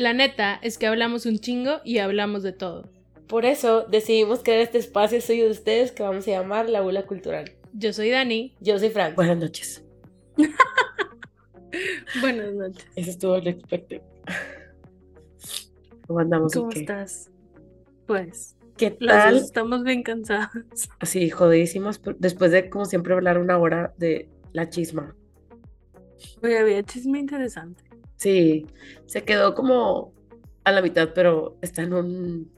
La neta es que hablamos un chingo y hablamos de todo. Por eso decidimos crear este espacio suyo de ustedes que vamos a llamar La Bula Cultural. Yo soy Dani. Yo soy Frank. Buenas noches. Buenas noches. Eso estuvo unexpected. ¿Cómo andamos? ¿Cómo ¿Qué? estás? Pues, ¿Qué tal? estamos bien cansadas. Así, jodidísimos. Después de, como siempre, hablar una hora de la chisma. Oye, había chisme interesante. Sí, se quedó como a la mitad, pero está en un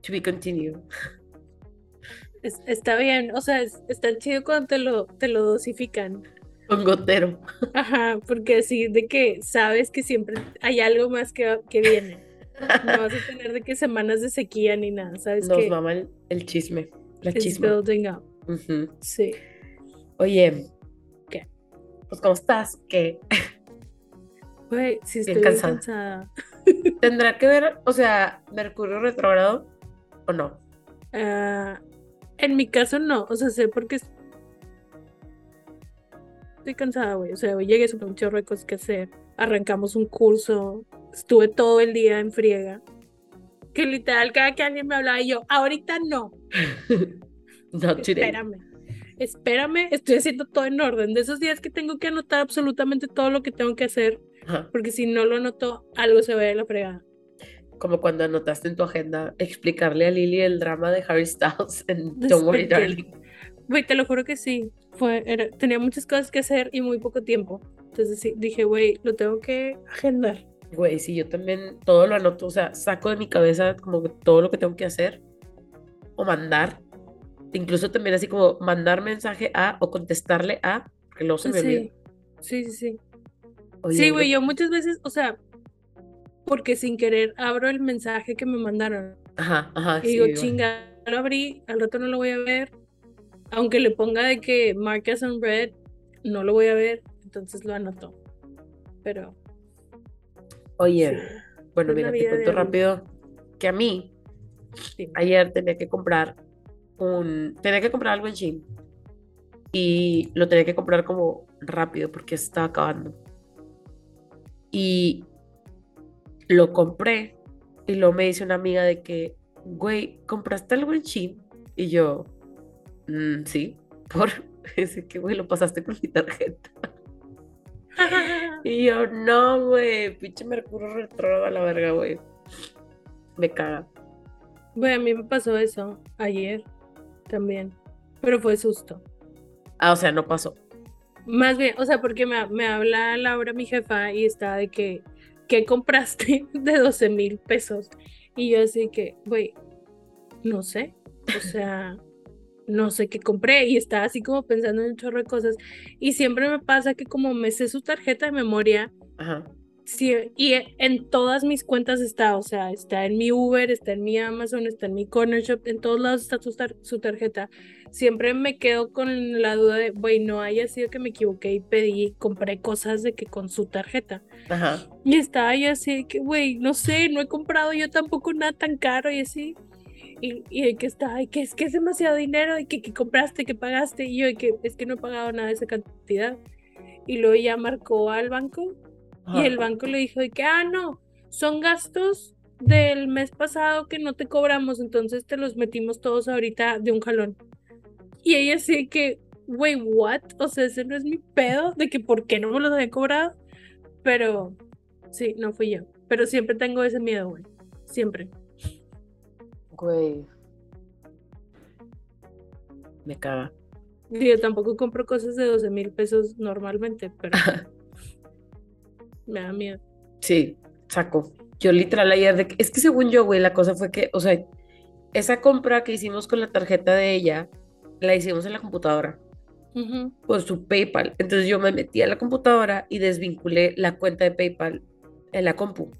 to be continued. Es- está bien, o sea, es- está chido cuando te lo, te lo dosifican. Con gotero. Ajá, porque así de que sabes que siempre hay algo más que, que viene. No vas a tener de que semanas de sequía ni nada, sabes Nos que mama el, el chisme, la it's chisma. building up. Sí. Oye. ¿Qué? Pues, ¿cómo estás? ¿Qué? Güey, sí Bien estoy bien cansada. cansada. ¿Tendrá que ver, o sea, Mercurio retrógrado o no? Ah, en mi caso no, o sea, sé porque es- estoy cansada, güey. O sea, hoy llegué sobre un chorro de cosas que hacer. Arrancamos un curso, estuve todo el día en friega. Que literal, cada que alguien me hablaba, y yo, ahorita no, today. espérame. Espérame, estoy haciendo todo en orden. De esos días que tengo que anotar absolutamente todo lo que tengo que hacer, Ajá. porque si no lo anoto, algo se va a ir a la fregada. Como cuando anotaste en tu agenda explicarle a Lily el drama de Harry Styles en Don't Worry. Darling. Güey, te lo juro que sí. Fue, era- tenía muchas cosas que hacer y muy poco tiempo. Entonces sí, dije, güey, lo tengo que agendar. Güey, sí, yo también todo lo anoto, o sea, saco de mi cabeza como que todo lo que tengo que hacer o mandar. Incluso también así como mandar mensaje a o contestarle a, porque luego se me olvida. Sí, sí, sí, sí. Oye, Sí, güey, yo muchas veces, o sea, porque sin querer abro el mensaje que me mandaron. Ajá, ajá, Y digo, chinga, lo abrí, al rato no lo voy a ver. Aunque le ponga de que mark as unread, no lo voy a ver. Entonces lo anoto. Pero, Oye, sí, bueno, mira, te cuento rápido que a mí sí. ayer tenía que comprar un, tenía que comprar algo en Shein y lo tenía que comprar como rápido porque estaba acabando. Y lo compré y luego me dice una amiga de que, güey, ¿compraste algo en Shein? Y yo, "Mm, sí, por, dice que, güey, lo pasaste con mi tarjeta. Y yo, no, güey, pinche Mercurio retrógrado a la verga, güey. Me caga. Güey, a mí me pasó eso ayer también. Pero fue susto. Ah, o sea, no pasó. Más bien, o sea, porque me, me habla Laura, mi jefa, y está de que, ¿qué compraste de 12 mil pesos? Y yo así que, güey, no sé. O sea, no sé qué compré. Y estaba así como pensando en un chorro de cosas. Y siempre me pasa que como me sé su tarjeta de memoria, Ajá. Sí, y en todas mis cuentas está, o sea, está en mi Uber, está en mi Amazon, está en mi Corner Shop, en todos lados está su, tar- su tarjeta. Siempre me quedo con la duda de, güey, no haya sido que me equivoqué y pedí, compré cosas de que con su tarjeta. Ajá. Y estaba yo así que, güey, no sé, no he comprado yo tampoco nada tan caro y así. Y, y de que está, ay, que es que es demasiado dinero, y que, que compraste, que pagaste. Y yo de que es que no he pagado nada de esa cantidad. Y luego ya marcó al banco y el banco le dijo de que, ah, no, son gastos del mes pasado que no te cobramos, entonces te los metimos todos ahorita de un jalón. Y ella así que, güey, what? O sea, ese no es mi pedo de que por qué no me los había cobrado. Pero sí, no fui yo. Pero siempre tengo ese miedo, güey. Siempre. Güey. Me caga. Yo tampoco compro cosas de 12 mil pesos normalmente, pero me da miedo. Sí, saco. Yo literal ayer de es que según yo, güey, la cosa fue que, o sea, esa compra que hicimos con la tarjeta de ella, la hicimos en la computadora por su PayPal. Entonces yo me metí a la computadora y desvinculé la cuenta de PayPal en la compu.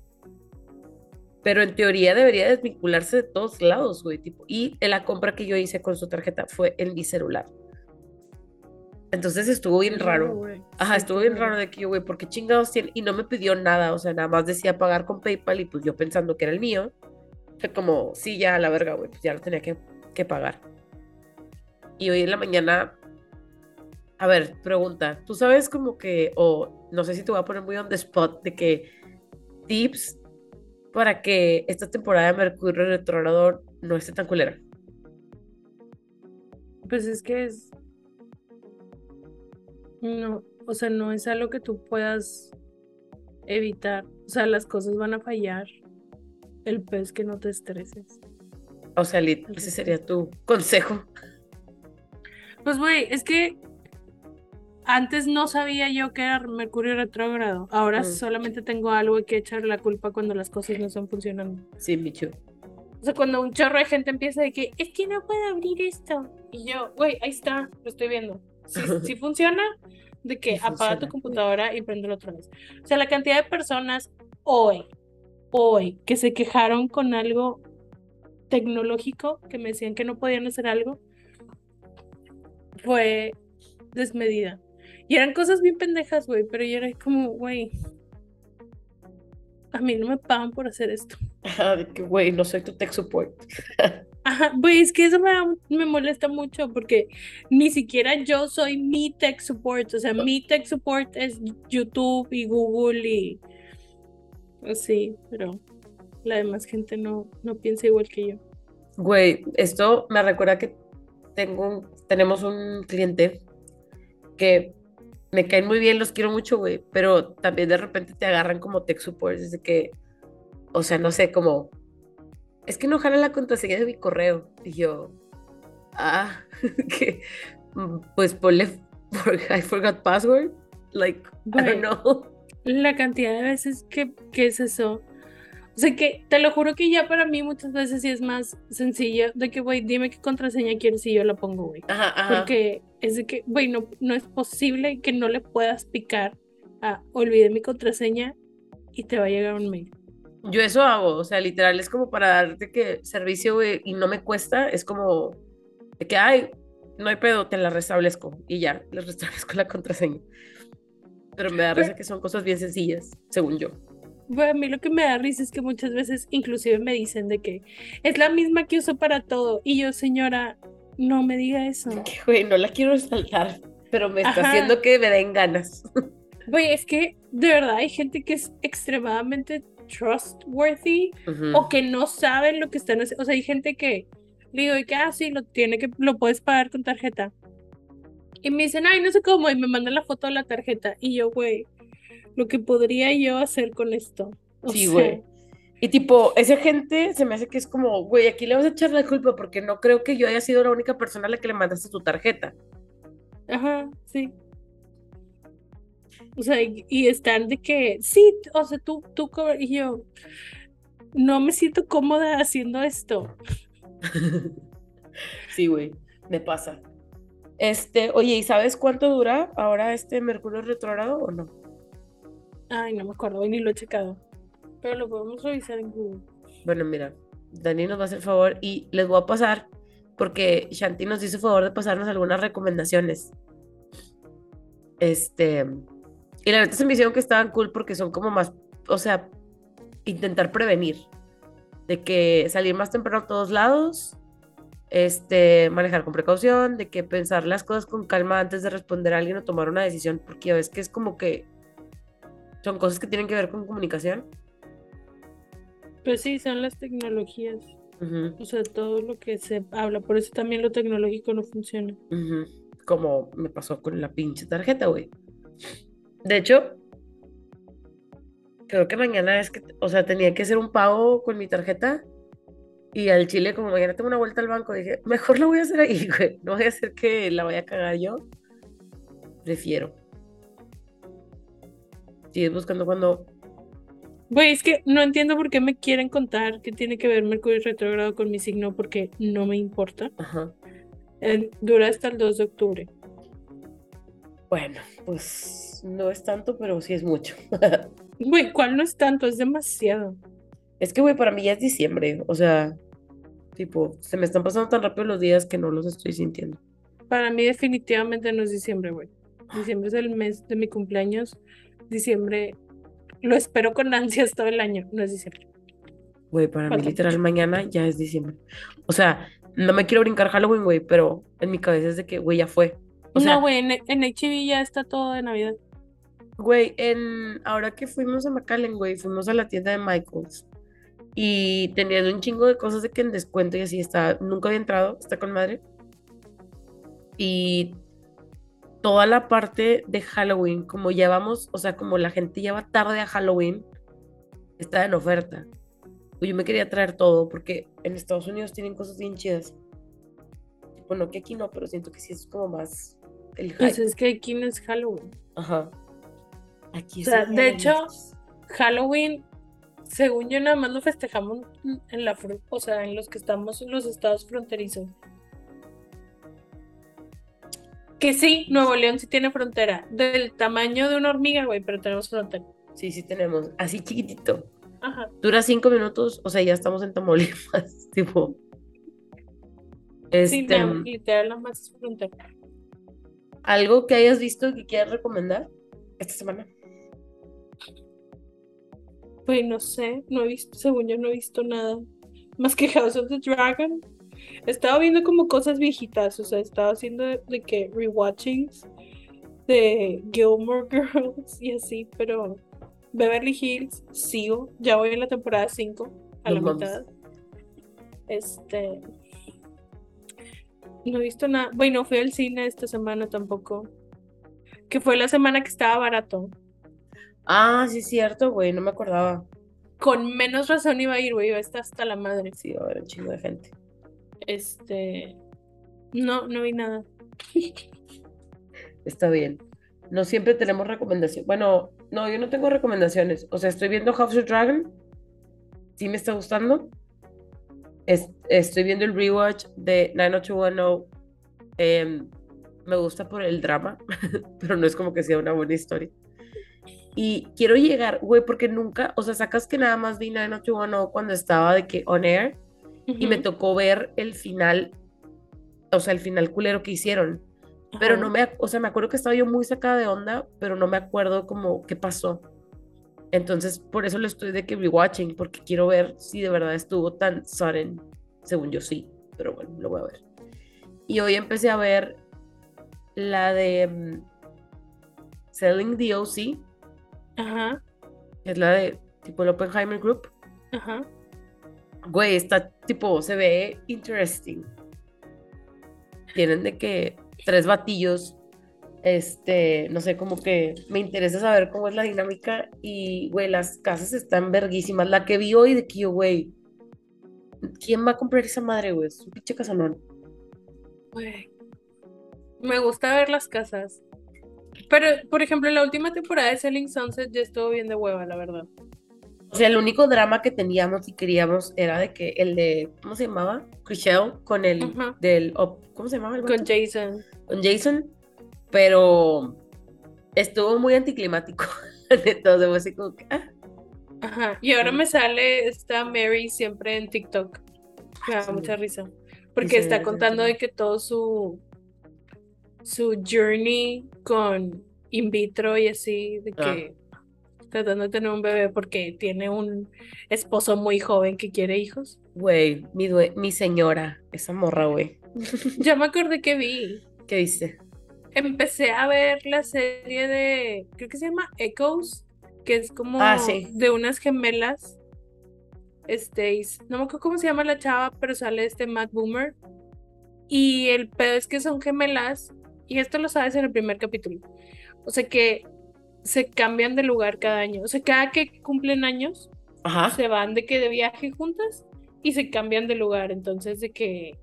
Pero en teoría debería desvincularse de todos lados, güey, tipo. Y la compra que yo hice con su tarjeta fue en mi celular. Entonces estuvo bien raro. Ajá, estuvo bien raro de que yo, güey, ¿por qué chingados tiene? Y no me pidió nada, o sea, nada más decía pagar con PayPal y pues yo pensando que era el mío, fue como, sí, ya, la verga, güey, pues ya lo tenía que, que pagar. Y hoy en la mañana, a ver, pregunta, ¿tú sabes como que, o no sé si te voy a poner muy on the spot, de que tips, para que esta temporada de Mercurio retrógrado no esté tan culera? Pues es que es. No, o sea, no es algo que tú puedas evitar. O sea, las cosas van a fallar. El pez que no te estreses. O sea, Lit, ese sería tu consejo. Pues, güey, es que antes no sabía yo que era Mercurio retrógrado. Ahora Mm. solamente tengo algo que echar la culpa cuando las cosas no están funcionando. Sí, Michu. O sea, cuando un chorro de gente empieza de que es que no puedo abrir esto. Y yo, güey, ahí está, lo estoy viendo. Si sí, funciona, de que Sí apaga tu computadora y prendelo otra vez. O sea, la cantidad de personas hoy, hoy, que se quejaron con algo tecnológico, que me decían que no podían hacer algo, fue desmedida. Y eran cosas bien pendejas, güey, pero yo era como, güey, a mí no me pagan por hacer esto. Ah, de que, güey, no soy tu tech support. Ajá, güey, es que eso me, me molesta mucho porque ni siquiera yo soy mi tech support, o sea, mi tech support es YouTube y Google y así, pero la demás gente no, no piensa igual que yo. Güey, esto me recuerda que tengo un- tenemos un cliente que me caen muy bien, los quiero mucho, güey, pero también de repente te agarran como tech support, desde que, o sea, no sé, como, es que no jala la contraseña de mi correo. Y yo, ah, que, pues ponle, I forgot password, like, I Güey. don't know. La cantidad de veces que, que es eso. O sea que te lo juro que ya para mí muchas veces sí es más sencillo de que, güey, dime qué contraseña quieres y yo la pongo, güey. Ajá, ajá. Porque es de que, güey, no, no es posible que no le puedas picar a olvidé mi contraseña y te va a llegar un mail. Yo eso hago, o sea, literal es como para darte que servicio, güey, y no me cuesta, es como de que, ay, no hay pedo, te la restablezco y ya, les restablezco la contraseña. Pero me da risa que son cosas bien sencillas, según yo. Güey, a mí lo que me da risa es que muchas veces inclusive me dicen de que es la misma que uso para todo. Y yo, señora, no me diga eso. Que, güey, no la quiero resaltar, pero me está Ajá. haciendo que me den ganas. Güey, es que de verdad hay gente que es extremadamente trustworthy Ujú. o que no saben lo que están haciendo. O sea, hay gente que le digo de que, ah, sí, lo tiene que, lo puedes pagar con tarjeta. Y me dicen, ay, no sé cómo, y me mandan la foto de la tarjeta. Y yo, güey, lo que podría yo hacer con esto. O Sí, güey. Y tipo, esa gente se me hace que es como, güey, aquí le vas a echar la culpa porque no creo que yo haya sido la única persona a la que le mandaste tu tarjeta. Ajá, sí. O sea, y, y están de que, sí, o sea, tú, tú, y yo, no me siento cómoda haciendo esto. Sí, güey, me pasa. Este, oye, ¿y sabes cuánto dura ahora este Mercurio retrógrado o no? Ay, no me acuerdo, ni lo he checado. Pero lo podemos revisar en Google. Bueno, mira, Dani nos va a hacer favor y les voy a pasar porque Shanti nos hizo favor de pasarnos algunas recomendaciones. Este, y la verdad se me hicieron que estaban cool porque son como más, o sea, intentar prevenir de que salir más temprano a todos lados, este, manejar con precaución, de que pensar las cosas con calma antes de responder a alguien o tomar una decisión, porque a veces que es como que son cosas que tienen que ver con comunicación. Pues sí, son las tecnologías. O sea, todo lo que se habla. Por eso también lo tecnológico no funciona. Como me pasó con la pinche tarjeta, güey. De hecho, creo que mañana es que, o sea, tenía que hacer un pago con mi tarjeta y al chile, como mañana tengo una vuelta al banco, dije, mejor lo voy a hacer ahí, güey. No voy a hacer que la vaya a cagar yo. Prefiero. Sigues buscando cuando. Güey, es que no entiendo por qué me quieren contar que tiene que ver Mercurio retrógrado con mi signo porque no me importa. Ajá. Eh, dura hasta el 2 de octubre. Bueno, pues no es tanto, pero sí es mucho. Güey, ¿cuál no es tanto? Es demasiado. Es que, güey, para mí ya es diciembre. O sea, tipo, se me están pasando tan rápido los días que no los estoy sintiendo. Para mí definitivamente no es diciembre, güey. Diciembre es el mes de mi cumpleaños. Diciembre lo espero con ansias todo el año. No es diciembre. Güey, para mí literal mañana ya es diciembre. O sea, no me quiero brincar Halloween, güey, pero en mi cabeza es de que, güey, ya fue. O sea, no, güey, en, en HB ya está todo de Navidad. güey, en ahora que fuimos a McAllen, güey, fuimos a la tienda de Michaels Y tenían un chingo de cosas de que en descuento y así está. Nunca había entrado, está con madre. Y toda la parte de Halloween, como ya vamos, o sea, como la gente ya va tarde a Halloween, está en oferta. Yo me quería traer todo porque en Estados Unidos tienen cosas bien chidas. Bueno, que aquí no, pero siento que sí es como más el Pues es que aquí no es Halloween. Ajá. Aquí O sea, de hecho. Halloween, según yo, nada más lo festejamos en la o sea, en los que estamos en los estados fronterizos. Que sí, Nuevo León sí tiene frontera. Del tamaño de una hormiga, güey, pero tenemos frontera. Sí, sí tenemos. Así chiquitito. Ajá. Dura cinco minutos, o sea, ya estamos en Tamaulipas, tipo. Sí, Este, nada, literal, nada más es frontera. algo que hayas visto que quieras recomendar esta semana. Pues no sé, no he visto, según yo no he visto nada. Más que House of the Dragon. Estaba viendo como cosas viejitas, o sea, estaba haciendo de, de que rewatchings de Gilmore Girls y así, pero Beverly Hills sigo, ya voy en la temporada 5, a la mitad. Este. No he visto nada. Bueno, fui al cine esta semana tampoco. Que fue la semana que estaba barato. Ah, sí, es cierto, güey, no me acordaba. Con menos razón iba a ir, güey, iba a estar hasta la madre. Sí, va a haber un chingo de gente. Este. No, no vi nada. Está bien. No siempre tenemos recomendaciones. Bueno, no, yo no tengo recomendaciones. O sea, estoy viendo House of Dragon. Sí me está gustando. Es- estoy viendo el rewatch de 90210. Em, me gusta por el drama, pero no es como que sea una buena historia. Y quiero llegar, güey, porque nunca, o sea, sacas que nada más vi 90210 cuando estaba de que on air y me tocó ver el final, o sea, el final culero que hicieron. Pero no me, o sea, me acuerdo que estaba yo muy sacada de onda, pero no me acuerdo como qué pasó. Entonces, por eso lo estoy de que rewatching, porque quiero ver si de verdad estuvo tan sudden, según yo sí, pero bueno, lo voy a ver. Y hoy empecé a ver la de mm, Selling the OC, Ajá, es la de tipo el Oppenheimer Group. ajá. Güey, está tipo, se ve interesting. Tienen de que tres batillos. Este, no sé, como que me interesa saber cómo es la dinámica. Y, güey, las casas están verguísimas. La que vi hoy de que güey, ¿quién va a comprar esa madre, güey? Es un pinche casanón. Güey. Me gusta ver las casas. Pero, por ejemplo, la última temporada de Selling Sunset ya estuvo bien de hueva, la verdad. O sea, el único drama que teníamos y queríamos era de que el de, ¿cómo se llamaba? Chriselle con el del, ¿cómo se llamaba? el Con? Jason. con Jason, pero estuvo muy anticlimático. Entonces así como que, ah, Ajá. Y ahora Mm. me sale esta Mary siempre en TikTok. Me da Sí. mucha risa. Porque está contando de que todo su su journey con in vitro y así, de Ah. que tratando de tener un bebé porque tiene un esposo muy joven que quiere hijos. güey, mi, mi señora, esa morra, güey. Ya me acordé que vi. ¿Qué dice? Empecé a ver la serie de, creo que se llama Echoes, que es como Ah, sí. de unas gemelas. Este, no me acuerdo cómo se llama la chava, pero sale este Matt Boomer. Y el pedo es que son gemelas, y esto lo sabes en el primer capítulo. O sea que se cambian de lugar cada año. O sea, cada que cumplen años, Ajá. se van de que de viaje juntas y se cambian de lugar. Entonces, de que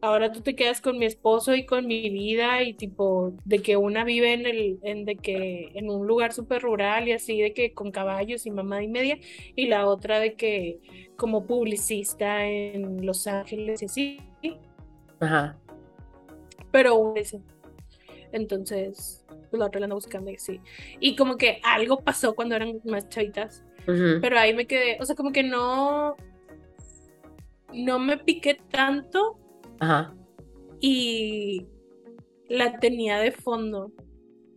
ahora tú te quedas con mi esposo y con mi vida y tipo de que una vive en el en de que en un lugar súper rural y así de que con caballos y mamá y media y la otra de que como publicista en Los Ángeles y así, Ajá. pero ese. Entonces, pues, la otra la anda buscando y así. Y como que algo pasó cuando eran más chavitas. Pero ahí me quedé, o sea, como que no, no me piqué tanto Ajá. y la tenía de fondo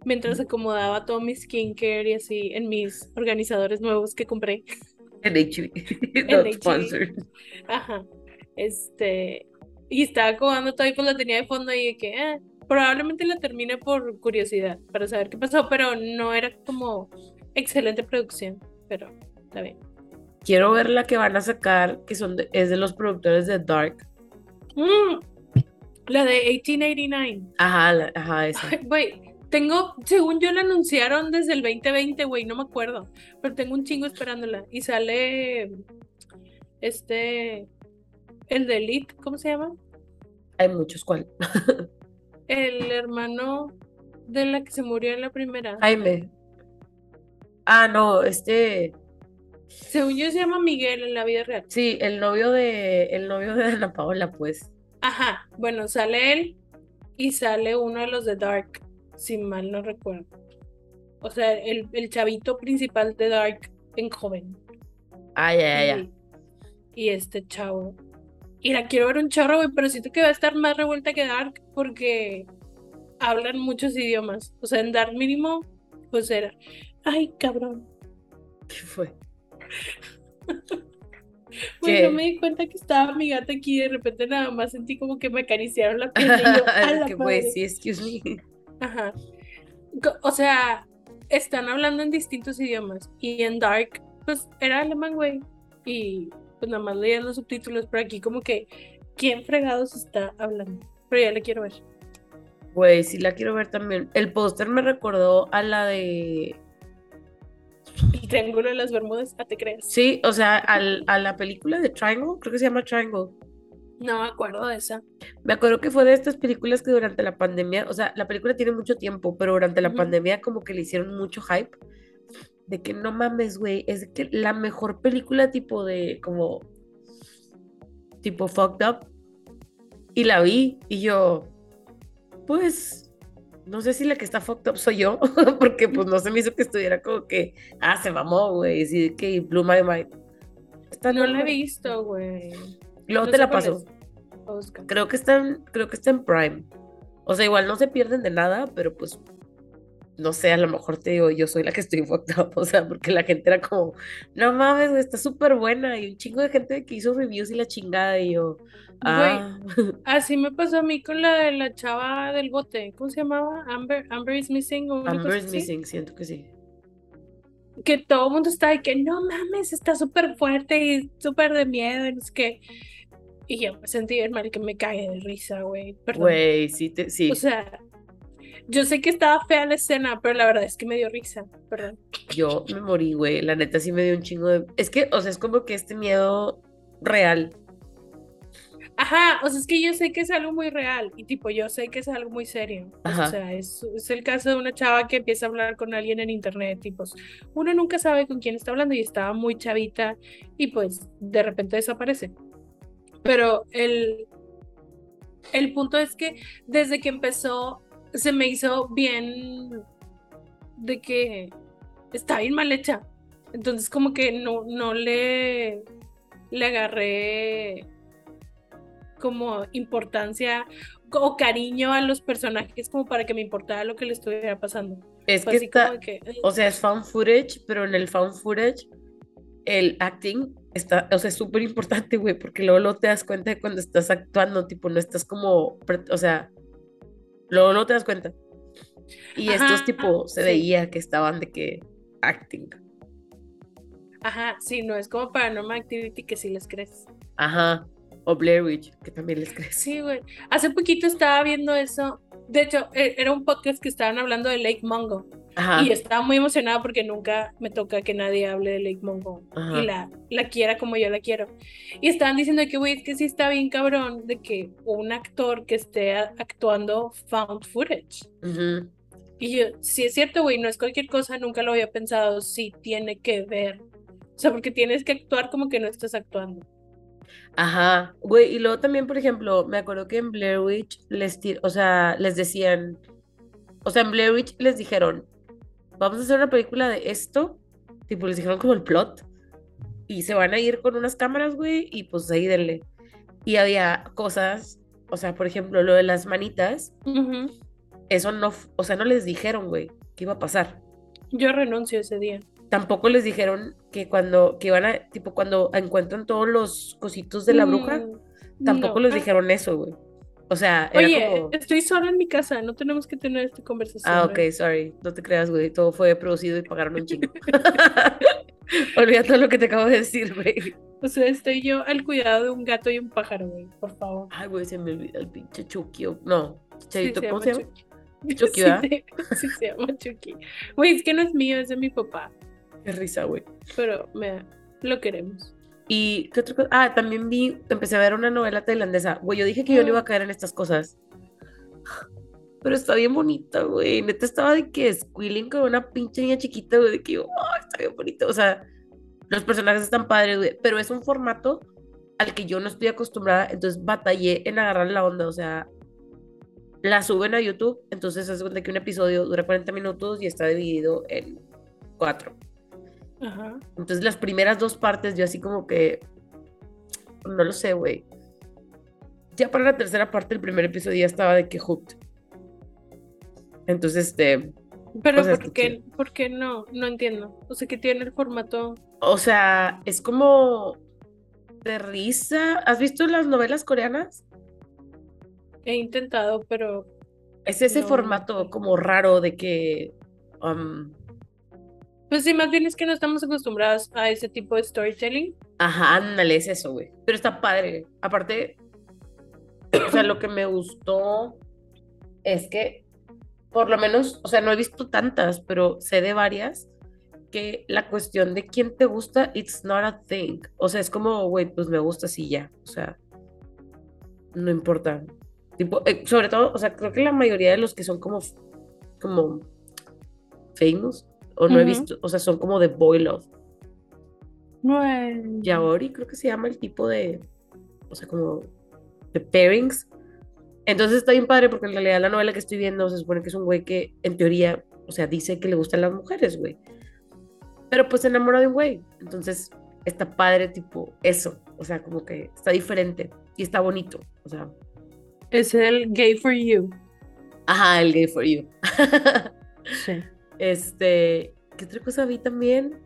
mientras acomodaba todo mi skincare y así en mis organizadores nuevos que compré. En HB. Sponsored. Ajá. Este, y estaba acomodando todo y pues la tenía de fondo y de que, eh, probablemente la termine por curiosidad, para saber qué pasó, pero no era como excelente producción, pero está bien. quiero ver la que van a sacar, que son de- es de los productores de Dark. Mm, la de 1889. Ajá, la- ajá, esa. Güey, tengo, según yo la anunciaron desde el 2020, güey, no me acuerdo, pero tengo un chingo esperándola. Y sale este, el de Elite, ¿cómo se llama? Hay muchos, ¿cuál? El hermano de la que se murió en la primera. Jaime. Ah, no, este, Según yo se llama Miguel en la vida real. sí, el novio de, el novio de Ana Paola, pues. Ajá, bueno, sale él y sale uno de los de Dark, si mal no recuerdo. O sea, el, el chavito principal de Dark en joven. Ah, ya, ya, ya. Y, y este chavo. Y la quiero ver un chorro, güey, pero siento que va a estar más revuelta que Dark porque hablan muchos idiomas. O sea, en Dark mínimo, pues era. Ay, cabrón. ¿Qué fue? Güey, ¿Qué? no me di cuenta que estaba mi gata aquí y de repente nada más sentí como que me acariciaron la piel y yo, "A la que madre". pues, sí, excuse me. Ajá. O sea, están hablando en distintos idiomas. Y en Dark, pues era alemán, güey. Y pues nada más leían los subtítulos, pero aquí como que, ¿quién fregados está hablando? Pero ya le quiero ver. Güey, sí la quiero ver también. El póster me recordó a la de. El Triángulo de las Bermudas, ¿a te crees? Sí, o sea, al- a la película de Triangle, creo que se llama Triangle. No me acuerdo de esa. Me acuerdo que fue de estas películas que durante la pandemia, o sea, la película tiene mucho tiempo, pero durante la pandemia como que le hicieron mucho hype. De que no mames, güey, es que la mejor película tipo de, como, tipo fucked up. Y la vi y yo, pues, no sé si la que está fucked up soy yo, porque pues no se me hizo que estuviera como que, ah, se mamó, güey, sí, que blew my mind. Está No la he visto, güey. Luego No te la paso. Creo que está en, creo que está en Prime. O sea, igual no se pierden de nada, pero pues, no sé, a lo mejor te digo, yo soy la que estoy fucked up, o sea, porque la gente era como, no mames, güey, está súper buena, y un chingo de gente que hizo reviews y la chingada, y yo, ah, Así me pasó a mí con la de la chava del bote. ¿Cómo se llamaba? Amber, Amber is Missing. o Amber is así. Missing, siento que sí. que todo el mundo está de que no mames, está súper fuerte y súper de miedo, y sé qué. Y yo me sentí mal que me cague de risa, güey. Perdón. Güey, sí, te, sí, O sea, yo sé que estaba fea la escena, pero la verdad es que me dio risa. Perdón. yo me morí, güey, la neta sí me dio un chingo de... Es que, o sea, es como que este miedo real, Ajá, o sea, es que yo sé que es algo muy real y tipo, yo sé que es algo muy serio. O Ajá. sea, es, es el caso de una chava que empieza a hablar con alguien en internet pues uno nunca sabe con quién está hablando y estaba muy chavita y pues de repente desaparece. Pero el, el punto es que desde que empezó se me hizo bien de que está bien mal hecha. Entonces como que no, no le, le agarré como importancia o cariño a los personajes como para que me importara lo que le estuviera pasando. es que está. O sea, es found footage, pero en el found footage el acting está, o sea, es súper importante, güey, porque luego, luego te das cuenta de cuando estás actuando, tipo, no estás como, o sea, luego no te das cuenta. Y estos, tipo, se sí. veía que estaban de que acting. Ajá, sí, no es como Paranormal Activity que sí les crees. Ajá. O Blair Witch, que también les crees. Sí, güey. Hace poquito estaba viendo eso. De hecho, e- era un podcast que estaban hablando de Lake Mungo. Ajá. Y estaba muy emocionada porque nunca me toca que nadie hable de Lake Ajá. y la, la quiera como yo la quiero. Y estaban diciendo que, güey, es que sí está bien cabrón de que un actor que esté actuando found footage. Y yo, sí es cierto, güey, no es cualquier cosa, nunca lo había pensado, sí tiene que ver. O sea, porque tienes que actuar como que no estás actuando. Ajá, güey, y luego también, por ejemplo, me acuerdo que en Blair Witch les, o sea, les decían, o sea, en Blair Witch les dijeron, vamos a hacer una película de esto, tipo, les dijeron como el plot, y se van a ir con unas cámaras, güey, y pues ahí denle. Y había cosas, o sea, por ejemplo, lo de las manitas, eso no, o sea, no les dijeron, güey, qué iba a pasar. Yo renuncio ese día. Tampoco les dijeron que cuando, que iban a, tipo, cuando encuentran todos los cositos de la bruja, Mm, Tampoco no. les dijeron eso, güey. O sea, era Oye, como... estoy sola en mi casa, no tenemos que tener esta conversación. Ah, ok, sorry. No te creas, güey. Todo fue producido y pagaron un chingo. Olvida todo lo que te acabo de decir, güey. O sea, estoy yo al cuidado de un gato y un pájaro, güey, por favor. Ay, güey, se me olvida el pinche Chucky. o- No, Chicharito, Sí, ¿cómo se llama? Chucky. Sí, sí, se llama Chucky. Güey, es que no es mío, es de mi papá, Qué risa, güey. pero me, lo queremos. Y, ¿qué otra cosa? Ah, también vi, empecé a ver una novela tailandesa. Güey, yo dije que yo no iba a caer en estas cosas. Pero está bien bonita, güey. Neta estaba de que squealing con una pinche niña chiquita, güey. De que "Ay, está bien bonito. O sea, los personajes están padres, güey. Pero es un formato al que yo no estoy acostumbrada. Entonces batallé en agarrar la onda. O sea, la suben a YouTube. Entonces es cuenta que un episodio dura 40 minutos y está dividido en cuatro. Ajá. Entonces las primeras dos partes yo así como que, no lo sé, güey. Ya para la tercera parte del primer episodio ya estaba de que hooked. Entonces, este, Pero ¿por qué, ¿por qué no? No entiendo. O sea, que tiene el formato. o sea, es como de risa. ¿Has visto las novelas coreanas? He intentado, pero Es ese No, formato como raro de que, um, pues sí, más bien es que no estamos acostumbrados a ese tipo de storytelling. ajá, ándale, es eso, güey. Pero está padre. Aparte, o sea, lo que me gustó es que, por lo menos, o sea, no he visto tantas, pero sé de varias, que la cuestión de quién te gusta, it's not a thing. O sea, es como, güey, pues me gusta así ya. O sea, no importa. Tipo, eh, sobre todo, o sea, creo que la mayoría de los que son como, como famous, o no he visto, o sea, son como de boy love. Bueno. Yaori, creo que se llama el tipo de, o sea, como de pairings. Entonces está bien padre porque en realidad la novela que estoy viendo se supone que es un güey que en teoría, o sea, dice que le gustan las mujeres, güey. Pero pues se enamora de un güey. Entonces está padre tipo eso, o sea, como que está diferente y está bonito, o sea, Es el gay for you. ajá, el gay for you. Sí. Este, ¿qué otra cosa vi también?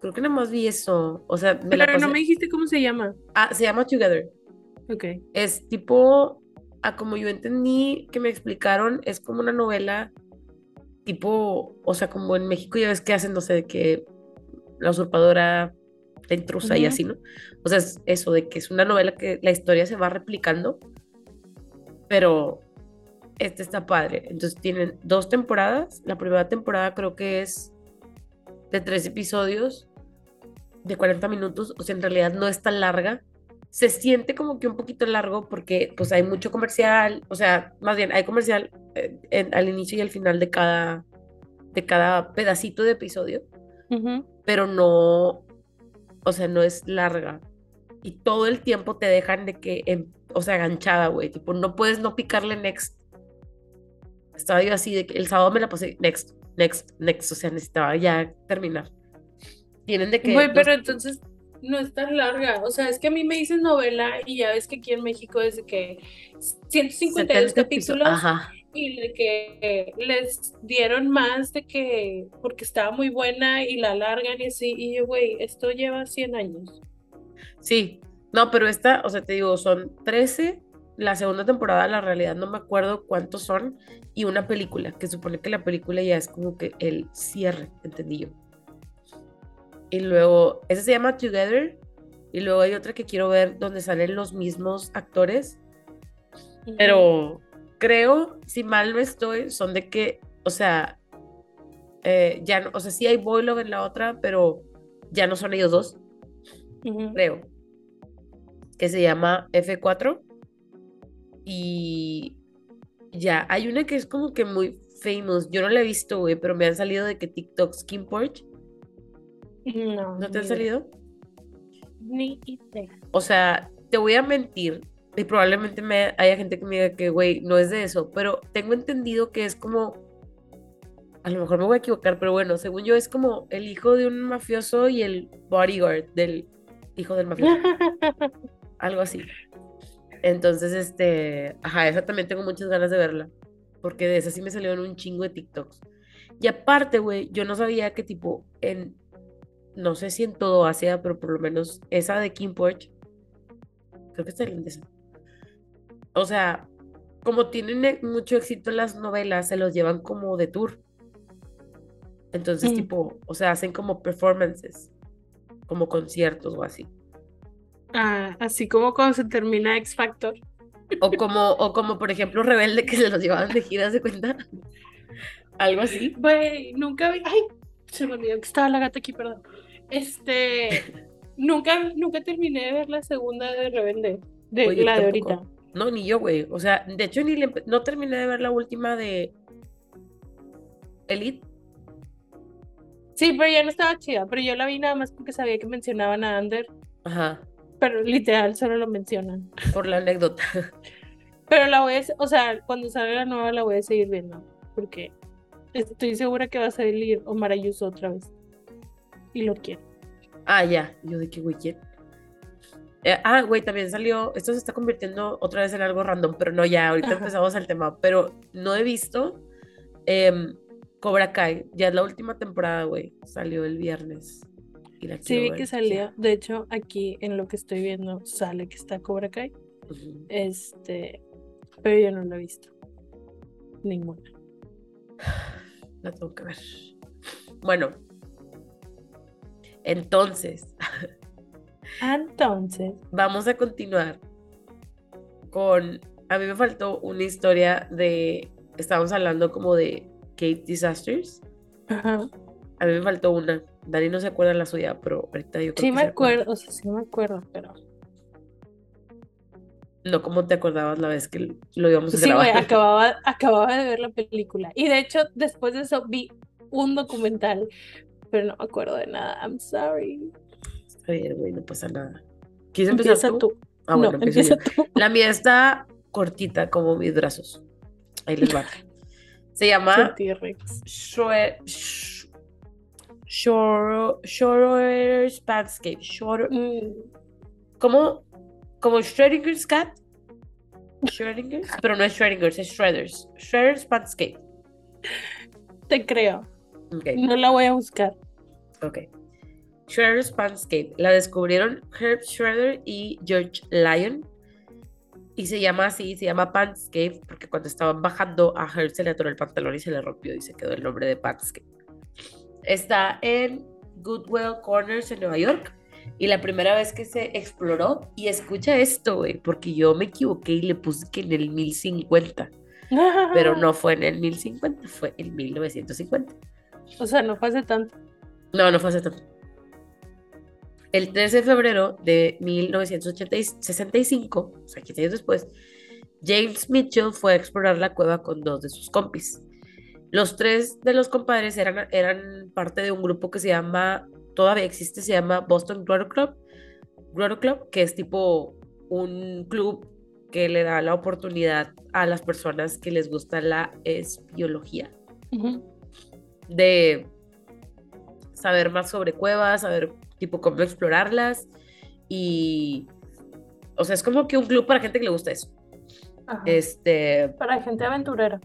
Creo que nada más vi eso, o sea, me la Pero no pasé- me dijiste cómo se llama. Ah, se llama Together. Ok. Es tipo, a como yo entendí que me explicaron, es como una novela tipo, o sea, como en México ya ves que hacen, no sé, de que la usurpadora, la intrusa y así, ¿no? O sea, es eso, de que es una novela que la historia se va replicando, pero este está padre. Entonces tienen dos temporadas. La primera temporada creo que es de tres episodios de 40 minutos, o sea, en realidad no es tan larga. Se siente como que un poquito largo porque pues hay mucho comercial, o sea, más bien hay comercial eh, en- al inicio y al final de cada, de cada pedacito de episodio, pero no, o sea, no es larga. Y todo el tiempo te dejan de que, em- o sea, enganchada, güey, tipo, no puedes no picarle next. Estaba yo así de que el sábado me la pasé next, next, next, o sea, necesitaba ya terminar. Tienen de que... Güey, los- pero entonces no es tan larga. O sea, es que a mí me dicen novela y ya ves que aquí en México es de que 152 70 episo- capítulos Ajá. y de que les dieron más de que porque estaba muy buena y la largan y así. Y yo, güey, esto lleva 100 años. Sí, no, pero esta, o sea, te digo, son 13, la segunda temporada, la realidad no me acuerdo cuántos son, y una película, que supone que la película ya es como que el cierre, entendí yo. Y luego, esa se llama Together, y luego hay otra que quiero ver donde salen los mismos actores, pero creo, si mal no estoy, son de que, o sea, eh, ya no, o sea, sí hay boy love en la otra, pero ya no son ellos dos creo, que se llama F4. Y ya, hay una que es como que muy famous. Yo no la he visto, güey, pero me han salido de que TikTok Skin Porch. No, ¿No te han salido? Ni idea. O sea, te voy a mentir. Y probablemente me haya gente que me diga que, güey, no es de eso. Pero tengo entendido que es como. A lo mejor me voy a equivocar, pero bueno, según yo es como el hijo de un mafioso y el bodyguard del hijo del mafioso. algo así. Entonces, este, ajá, esa también tengo muchas ganas de verla, porque de esa sí me salieron un chingo de TikToks. Y aparte, güey, yo no sabía que tipo en, no sé si en todo Asia, pero por lo menos esa de Kim Porch, creo que es tailandesa. O sea, como tienen e- mucho éxito en las novelas, se los llevan como de tour. Entonces, Mm. tipo, o sea, hacen como performances, como conciertos o así. Ah, así como cuando se termina X Factor. O como, o como por ejemplo, Rebelde, que se los llevaban de giras de cuenta. Algo así. Güey, nunca vi. Ay, se me olvidó que estaba la gata aquí, perdón. Este. nunca, nunca terminé de ver la segunda de Rebelde. De Oye, la de tampoco. ahorita. No, ni yo, güey. O sea, de hecho, ni le no terminé de ver la última de Elite. Sí, pero ya no estaba chida. Pero yo la vi nada más porque sabía que mencionaban a Ander. Ajá, Pero literal, solo lo mencionan. por la anécdota. Pero la voy a. O sea, cuando salga la nueva la voy a seguir viendo. Porque estoy segura que va a salir Omar Ayuso otra vez. Y lo quiero. Ah, ya. Yo de qué, güey, ¿quién? Eh, ah, güey, también salió. Esto se está convirtiendo otra vez en algo random, pero no, ya, ahorita Ajá. empezamos el tema. Pero no he visto em, Cobra Kai. Ya es la última temporada, güey. Salió el viernes. Y la Sí, vi ver, que salió. De hecho, aquí en lo que estoy viendo sale que está Cobra Kai. Este. Pero yo no lo he visto. Ninguna. La tengo que ver. Bueno. Entonces, Entonces. vamos a continuar con. A mí me faltó una historia de. Estábamos hablando como de Kate Disasters. Ajá. A mí me faltó una. Dani no se acuerda la suya, pero ahorita yo creo Sí que me acuerda. acuerdo, o sea, sí me acuerdo, pero. No como te acordabas la vez que lo íbamos a Sí, grabar. acababa, acababa de ver la película. Y de hecho, después de eso vi un documental, pero no me acuerdo de nada. I'm sorry. Está bien, güey, no pasa nada. ¿Quieres empezar Empieza tú? tú. Ah, bueno, no, empiezo empieza yo. tú. La mía está cortita, como mis brazos. Ahí les va. Se llama Sentí Shore- Sh- Shore- Schroeder's Landscape. Schroeder- Mm, como, como Schrodinger's Cat. Schrodinger's, pero no es Schrodinger's, es Shredder's. Shredder's Landscape. te creo. Ok, No la voy a buscar. ok. Shredder's Landscape. La descubrieron Herb Schroeder y George Lyon. Y se llama así, se llama Panscape, porque cuando estaban bajando a Herb se le atoró el pantalón y se le rompió y se quedó el nombre de Panscape. Está en Goodwill Corners en Nueva York. Y la primera vez que se exploró, y escucha esto, güey, porque yo me equivoqué y le puse que en el 1050, pero no fue en el 1050, fue en 1950. O sea, no fue hace tanto. No, no fue hace tanto. El 13 de febrero de 1965, o sea, 15 años después, James Mitchell fue a explorar la cueva con dos de sus compis. Los tres de los compadres eran, eran parte de un grupo que se llama, todavía existe, se llama Boston Grotto Club, Grotto Club, que es tipo un club que le da la oportunidad a las personas que les gusta la espiología de saber más sobre cuevas, saber tipo cómo explorarlas y o sea, es como que un club para gente que le gusta eso. Ajá. Este, Para gente aventurera.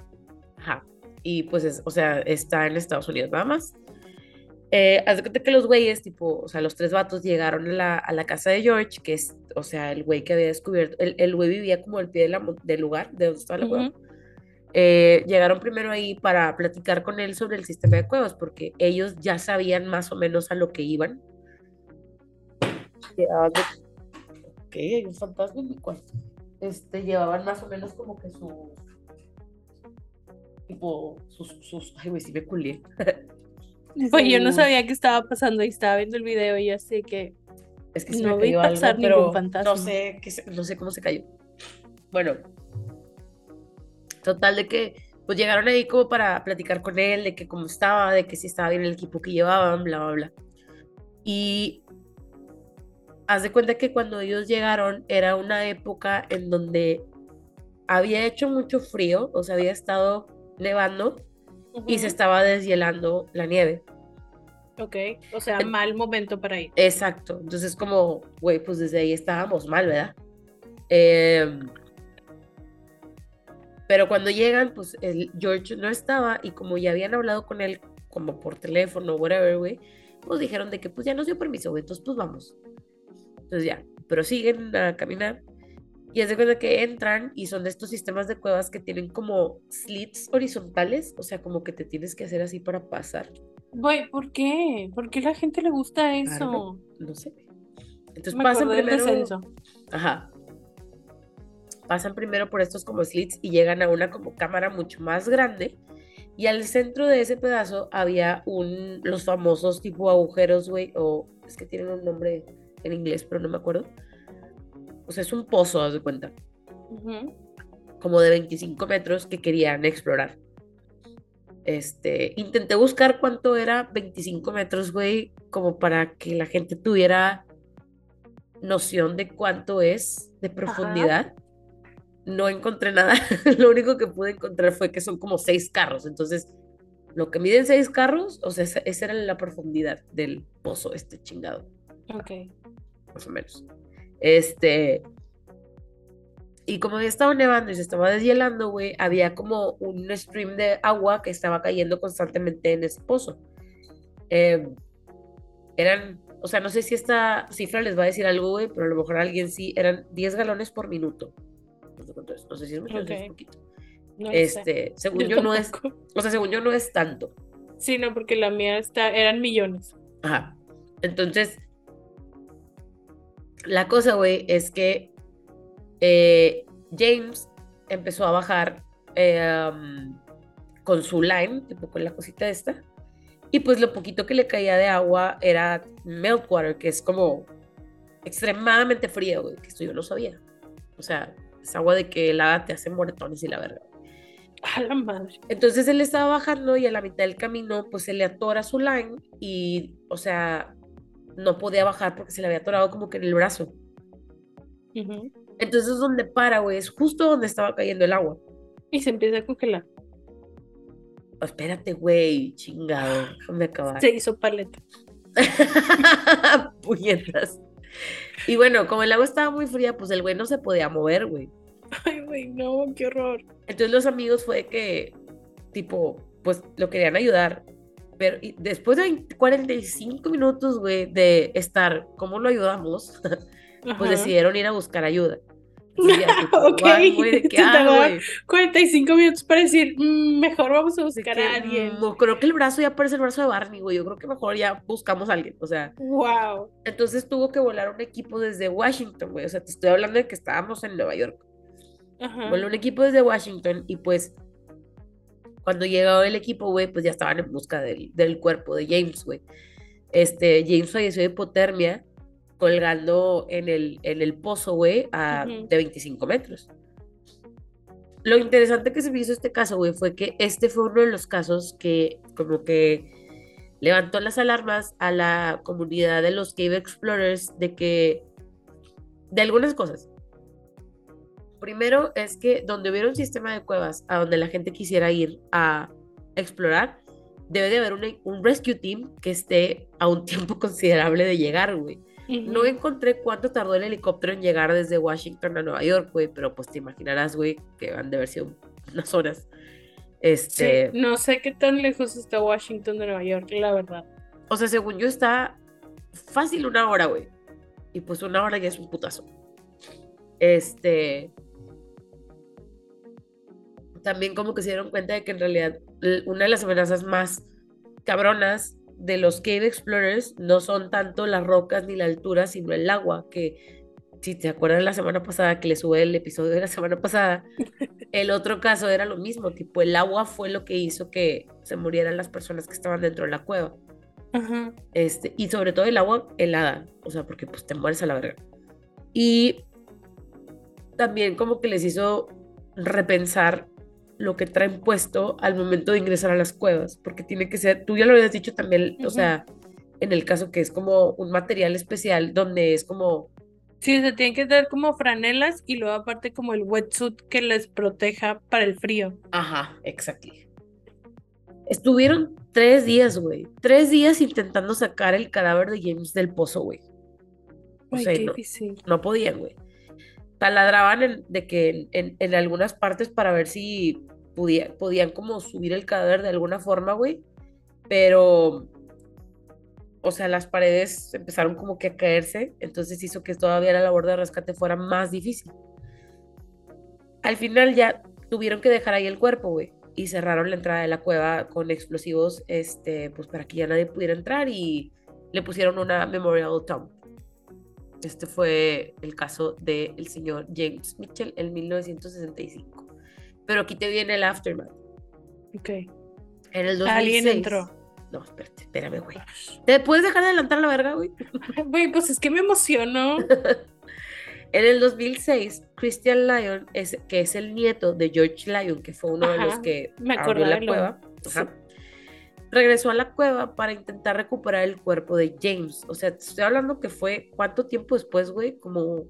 ajá. Y pues es, o sea, está en Estados Unidos nada más. Eh, haz de cuenta que los güeyes, tipo, o sea, los tres vatos llegaron a la, a la casa de George, que es, o sea, el güey que había descubierto, el, el güey vivía como al pie de la del lugar de donde estaba la cueva. Ujú. Eh, llegaron primero ahí para platicar con él sobre el sistema de cuevas, porque ellos ya sabían más o menos a lo que iban. Llevaban de- Ok, hay un fantasma en mi cuarto. Este, llevaban más o menos como que sus. Tipo, sus. sus ay, güey, sí me culé. Pues yo no sabía qué estaba pasando y estaba viendo el video y así que. Es que sí No me vi cayó algo, pasar ningún fantasma. no sé, qué se- no sé cómo se cayó. Bueno, total de que pues llegaron ahí como para platicar con él, de que cómo estaba, de que si estaba bien el equipo que llevaban, bla, bla, bla. Y haz de cuenta que cuando ellos llegaron era una época en donde había hecho mucho frío, o sea, había estado nevando y se estaba deshielando la nieve. Ok, o sea, mal momento para ir. Exacto. Entonces, como, güey, pues desde ahí estábamos mal, ¿verdad? Em, pero cuando llegan, pues el George no estaba y como ya habían hablado con él, como por teléfono, whatever, güey, pues dijeron de que pues ya nos dio permiso, güey, entonces pues vamos. Entonces ya, pero siguen a caminar y es de cuenta que entran y son de estos sistemas de cuevas que tienen como slits horizontales, o sea, como que te tienes que hacer así para pasar. Güey, ¿por qué? ¿Por qué a la gente le gusta eso? No sé. Entonces Me pasan primero. descenso. Ajá. Pasan primero por estos como slits y llegan a una como cámara mucho más grande. Y al centro de ese pedazo había un, los famosos tipo agujeros, güey, o es que tienen un nombre en inglés, pero no me acuerdo. O sea, es un pozo, haz de cuenta, Ujú. como de 25 metros que querían explorar. Este, intenté buscar cuánto era 25 metros, güey, como para que la gente tuviera noción de cuánto es de profundidad. No encontré nada. Lo único que pude encontrar fue que son como seis carros. Entonces, lo que miden seis carros, o sea, esa, esa era la profundidad del pozo, este chingado, Ok. más o menos. Este. Y como ya estaba nevando y se estaba deshielando, güey, había como un stream de agua que estaba cayendo constantemente en ese pozo. Eh, eran, o sea, no sé si esta cifra les va a decir algo, güey, pero a lo mejor alguien sí, eran 10 galones por minuto. No sé no si es mucho es poquito. No lo sé. Este, según yo, no es, o sea, según yo no es tanto. Sí, no, porque la mía está, eran millones. Ajá. Entonces, la cosa, güey, es que eh, James empezó a bajar eh, um, con su line, tipo con la cosita esta, y pues lo poquito que le caía de agua era meltwater, que es como extremadamente frío, güey, que esto yo no sabía. O sea, es agua de que helada te hace moretones y la verdad. A la madre. Entonces él estaba bajando y a la mitad del camino pues se le atora su line y, o sea, no podía bajar porque se le había atorado como que en el brazo. Entonces donde para, güey, es justo donde estaba cayendo el agua. Y se empieza a congelar. Oh, espérate, güey, chingado, déjame acabar. Se hizo paleta. Puñetas. Y bueno, como el agua estaba muy fría, pues el güey no se podía mover, güey. Ay, güey, no, qué horror. Entonces los amigos fue que, tipo, pues lo querían ayudar. Pero después de 20 45 minutos, güey, de estar, ¿cómo lo ayudamos? Pues Ajá. decidieron ir a buscar ayuda. Ya, tipo, Ok, "Guay, güey, ¿de se qué hago, tardaba güey?" 45 minutos para decir, "Mm, mejor vamos a buscar que, a alguien. "Mm, creo que el brazo ya parece el brazo de Barney, güey. Yo creo que mejor ya buscamos a alguien. O sea, Wow. entonces tuvo que volar un equipo desde Washington, güey. O sea, te estoy hablando de que estábamos en Nueva York. Ajá. Voló un equipo desde Washington y pues cuando llegó el equipo, güey, pues ya estaban en busca del, del cuerpo de James, güey. Este, James falleció de hipotermia colgando en el, en el pozo, güey, a- Ujú. de 25 metros. Lo interesante que se me hizo este caso, güey, fue que este fue uno de los casos que como que levantó las alarmas a la comunidad de los Cave Explorers de que, de algunas cosas. Primero es que donde hubiera un sistema de cuevas a donde la gente quisiera ir a explorar, debe de haber un, un rescue team que esté a un tiempo considerable de llegar, güey. No Ujú. encontré cuánto tardó el helicóptero en llegar desde Washington a Nueva York, güey, pero pues te imaginarás, güey, que han de haber sido unas horas. Sí, Este, no sé qué tan lejos está Washington de Nueva York, la verdad. o sea, según yo está fácil una hora, güey. Y pues una hora ya es un putazo. Este, también como que se dieron cuenta de que en realidad una de las amenazas más cabronas de los Cave Explorers no son tanto las rocas ni la altura, sino el agua, que si te acuerdas la semana pasada que le sube el episodio de la semana pasada, el otro caso era lo mismo, tipo el agua fue lo que hizo que se murieran las personas que estaban dentro de la cueva. Ajá. Este, y sobre todo el agua helada, o sea, porque pues te mueres a la verga. Y también como que les hizo repensar lo que traen puesto al momento de ingresar a las cuevas, porque tiene que ser, tú ya lo habías dicho también, o sea, en el caso que es como un material especial donde es como, Sí, se tienen que dar como franelas y luego aparte como el wetsuit que les proteja para el frío. ajá, exactly. Estuvieron tres días, güey, tres días intentando sacar el cadáver de James del pozo, güey. O Ay, sea, qué no, difícil. no podían, güey. Taladraban en- de que en- en algunas partes para ver si podía- podían como subir el cadáver de alguna forma, güey. Pero, o sea, las paredes empezaron como que a caerse, entonces hizo que todavía la labor de rescate fuera más difícil. Al final ya tuvieron que dejar ahí el cuerpo, güey. y cerraron la entrada de la cueva con explosivos, este, pues para que ya nadie pudiera entrar y le pusieron una Memorial Tomb. Este fue el caso del señor James Mitchell en 1965. Pero aquí te viene el aftermath. Ok. En el 2006. Alguien entró. No, espérate, espérame, güey. ¿Te puedes dejar de adelantar la verga, güey? Güey, pues es que me emociono. En el 2006, Christian Lyon, es, que es el nieto de George Lyon, que fue uno de los Ajá, que me abrió la de cueva, sí. Regresó a la cueva para intentar recuperar el cuerpo de James. O sea, te estoy hablando que fue, ¿cuánto tiempo después, güey? Como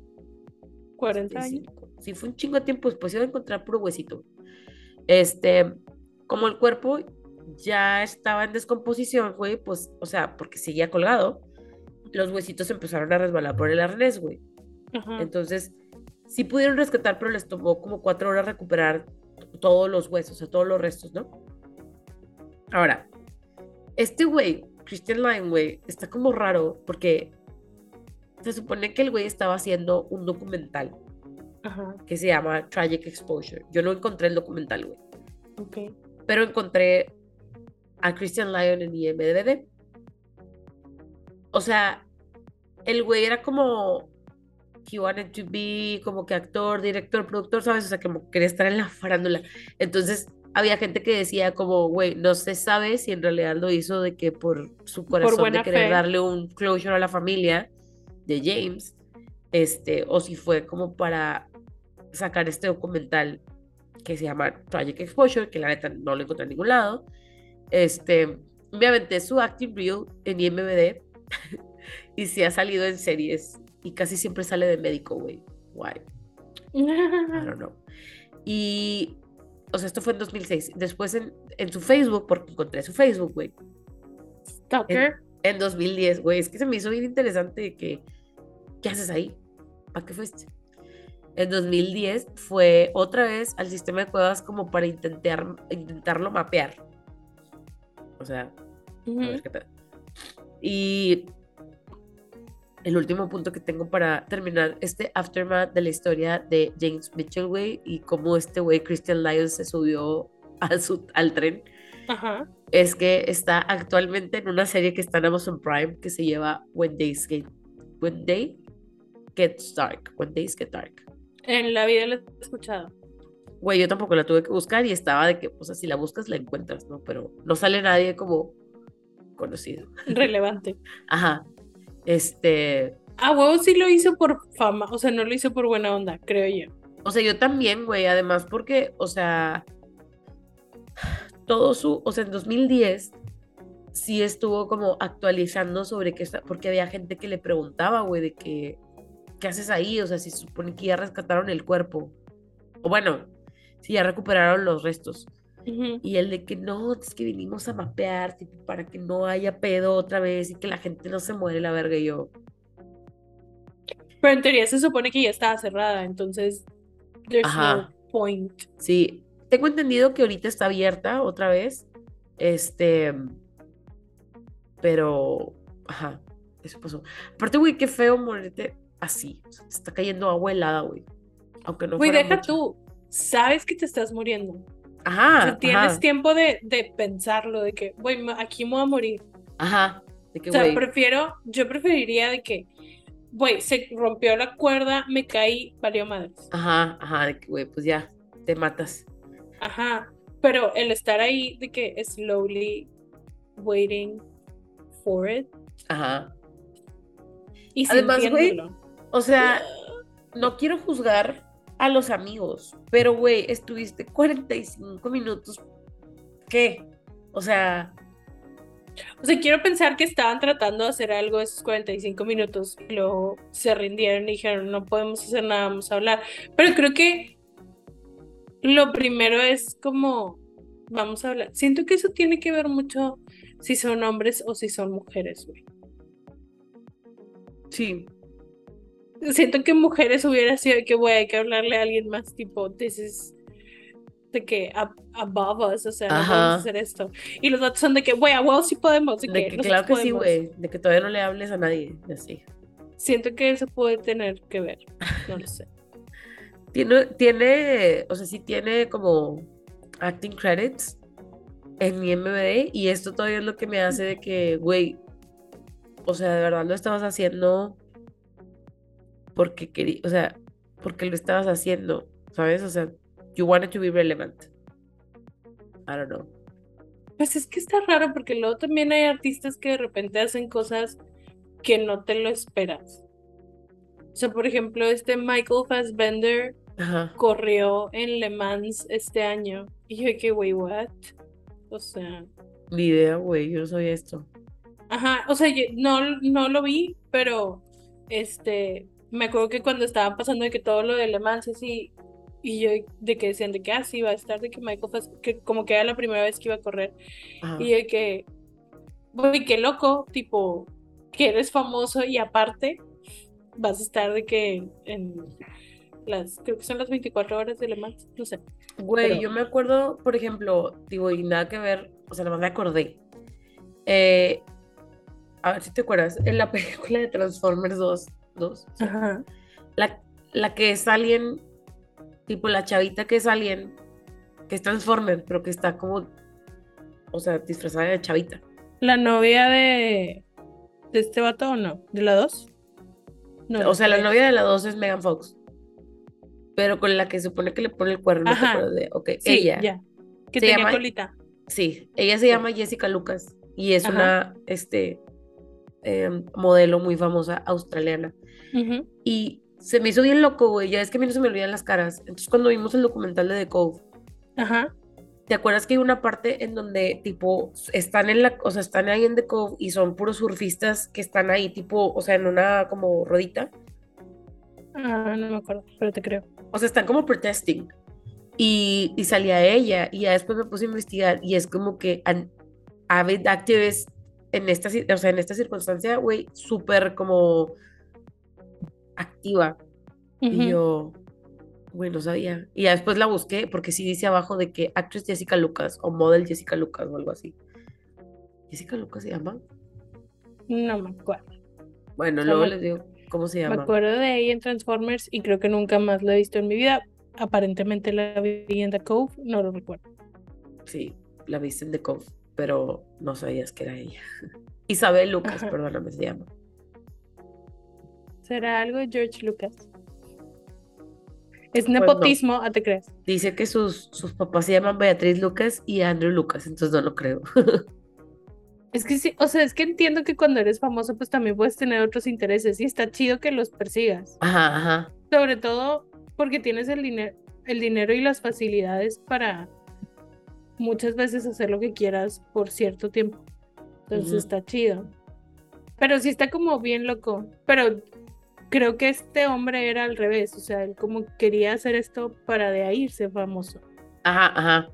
40 años. 25. Sí, fue un chingo de tiempo después, iba a encontrar puro huesito. Este, como el cuerpo ya estaba en descomposición, güey, pues, o sea, porque seguía colgado, los huesitos empezaron a resbalar por el arnés, güey. Ajá. Entonces, sí pudieron rescatar, pero les tomó como cuatro horas recuperar todos los huesos, o sea, todos los restos, ¿no? Ahora, este güey, Christian Lyon, güey, está como raro porque se supone que el güey estaba haciendo un documental Ajá. que se llama Tragic Exposure. Yo no encontré el documental, güey, Ok. pero encontré a Christian Lyon en IMDb. O sea, el güey era como he wanted to be como que actor, director, productor, ¿sabes? O sea, como quería estar en la farándula. Entonces, había gente que decía como, güey, no se sabe si en realidad lo hizo de que por su corazón de buena querer fe. darle un closure a la familia de James, este, o si fue como para sacar este documental que se llama Tragic Exposure, que la neta no lo encontré en ningún lado. Este, me aventé su acting reel en IMDb y sí ha salido en series y casi siempre sale de médico, güey. Why? I don't know. Y, o sea, esto fue en 2006. Después en, en su Facebook, porque encontré su Facebook, güey. Stalker. En 2010, güey. Es que se me hizo bien interesante de que, ¿qué haces ahí? ¿Para qué fuiste? En 2010 fue otra vez al sistema de cuevas como para intentar, intentarlo mapear. O sea, a ver qué pedo. Y el último punto que tengo para terminar este aftermath de la historia de James Mitchell, güey, y cómo este güey, Christian Lyons, se subió a su, al tren, Ajá. es que está actualmente en una serie que está en Amazon Prime que se llama When Days Get, When Day Gets Dark. When Days Get Dark. En la vida lo he escuchado. Güey, yo tampoco la tuve que buscar y estaba de que, o sea, si la buscas la encuentras, ¿no? Pero no sale nadie como conocido. Relevante. Ajá. Este, A huevo sí lo hizo por fama. O sea, no lo hizo por buena onda, creo yo. O sea, yo también, güey, además porque, o sea, todo su, o sea, en 2010 sí estuvo como actualizando sobre qué está, porque había gente que le preguntaba, güey, de que, ¿qué haces ahí? O sea, si se supone que ya rescataron el cuerpo. O bueno, si ya recuperaron los restos. Ujú. Y el de que no, es que vinimos a mapear, tipo, para que no haya pedo otra vez y que la gente no se muere la verga y yo. Pero en teoría se supone que ya estaba cerrada, entonces there's Ajá. no point. Sí, tengo entendido que ahorita está abierta otra vez. Este, pero, ajá, eso pasó. Aparte, güey, qué feo morirte así. O sea, te está cayendo agua helada, güey. Aunque no Güey, deja mucho. tú. Sabes que te estás muriendo. O Ajá, sea, tienes ajá, tiempo de, de pensarlo, de que, güey, aquí me voy a morir. ajá. De que, O sea, prefiero, yo preferiría de que, güey, se rompió la cuerda, me caí, valió madres. ajá, ajá, de que, güey, pues ya, te matas. Ajá. Pero el estar ahí de que slowly waiting for it Ajá. y Además, güey. O sea, no quiero juzgar a los amigos, pero, güey, estuviste 45 minutos. ¿Qué? O sea, O sea, quiero pensar que estaban tratando de hacer algo esos 45 minutos y luego se rindieron y dijeron, no podemos hacer nada, vamos a hablar. Pero creo que lo primero es como, vamos a hablar. Siento que eso tiene que ver mucho si son hombres o si son mujeres, güey. sí. Siento que mujeres hubiera sido que, güey, hay que hablarle a alguien más, tipo, this is de que ab- above us, o sea, no Ajá. podemos hacer esto. Y los datos son de que, güey, a huevo sí podemos, de, De que, claro que sí, güey. De que todavía no le hables a nadie. Así. Siento que eso puede tener que ver, no lo sé. Tiene, tiene, o sea, sí tiene como acting credits en mi MBD y esto todavía es lo que me hace de que, güey, o sea, de verdad lo estabas haciendo porque quería, o sea, porque lo estabas haciendo, ¿sabes? O sea, you wanted to be relevant. I don't know. Pues es que está raro porque luego también hay artistas que de repente hacen cosas que no te lo esperas. O sea, por ejemplo, este Michael Fassbender Ajá. corrió en Le Mans este año. Y yo que, güey, what? O sea, Ni idea, güey, yo sabía esto. ajá, o sea, yo no, no lo vi, pero este, me acuerdo que cuando estaban pasando de que todo lo de Le Mans así, y yo de que decían de que así va a estar, de que Michael Fass, que como que era la primera vez que iba a correr, Ajá. y de que, güey, qué loco, tipo, que eres famoso y aparte vas a estar de que en las, creo que son las 24 horas de Le Mans, no sé. Güey, Pero- yo me acuerdo, por ejemplo, digo, y nada que ver, o sea, nada más me acordé. Eh, a ver si te acuerdas, en la película de Transformers 2, 2 sí, Ajá. la, la que es alien, tipo la chavita que es alien, que es Transformer, pero que está como, o sea, disfrazada de chavita. ¿La novia de, de este vato o no? ¿De la 2? No, O sea, la novia de la 2 es Megan Fox. Pero con la que supone que le pone el cuerno, ¿no te Ajá. de? Ok, Sí, ella. ya. Que Se tenía llama- colita. Sí, ella se llama Jessica Lucas y es Ajá. una este, em, modelo muy famosa australiana. Ujú. Y se me hizo bien loco, güey. Ya es que a mí no se me olvidan las caras. Entonces, cuando vimos el documental de The Cove, Ajá. ¿te acuerdas que hay una parte en donde, tipo, están en la, o sea, están ahí en The Cove y son puros surfistas que están ahí, tipo, o sea, en una como rodita? Ah, no me acuerdo, pero te creo. O sea, están como protesting. Y, y salía ella, y ya después me puse a investigar, y es como que an avid activist en esta, o sea, en esta circunstancia, güey, súper como activa. Y yo, güey, no sabía. Y ya después la busqué, porque sí dice abajo de que actress Jessica Lucas, o model Jessica Lucas, o algo así. ¿Jessica Lucas se llama? No me acuerdo. Bueno, sea, luego me- les digo cómo se Me llama. acuerdo de ella en Transformers y creo que nunca más la he visto en mi vida. Aparentemente la vi en The Cove, no lo recuerdo. Sí, la viste en The Cove, pero no sabías que era ella. Isabel Lucas, Ajá. perdóname, se llama. ¿Será algo de George Lucas? Es Pues no. nepotismo, ¿a te crees? Dice que sus, sus papás se llaman Beatriz Lucas y Andrew Lucas, entonces no lo creo. Es que sí, o sea, es que entiendo que cuando eres famoso, pues también puedes tener otros intereses y está chido que los persigas. Ajá, ajá. Sobre todo porque tienes el dinero, el dinero y las facilidades para muchas veces hacer lo que quieras por cierto tiempo. Entonces está chido. Pero sí está como bien loco. Pero creo que este hombre era al revés. O sea, él como quería hacer esto para de ahí irse famoso. Ajá, ajá.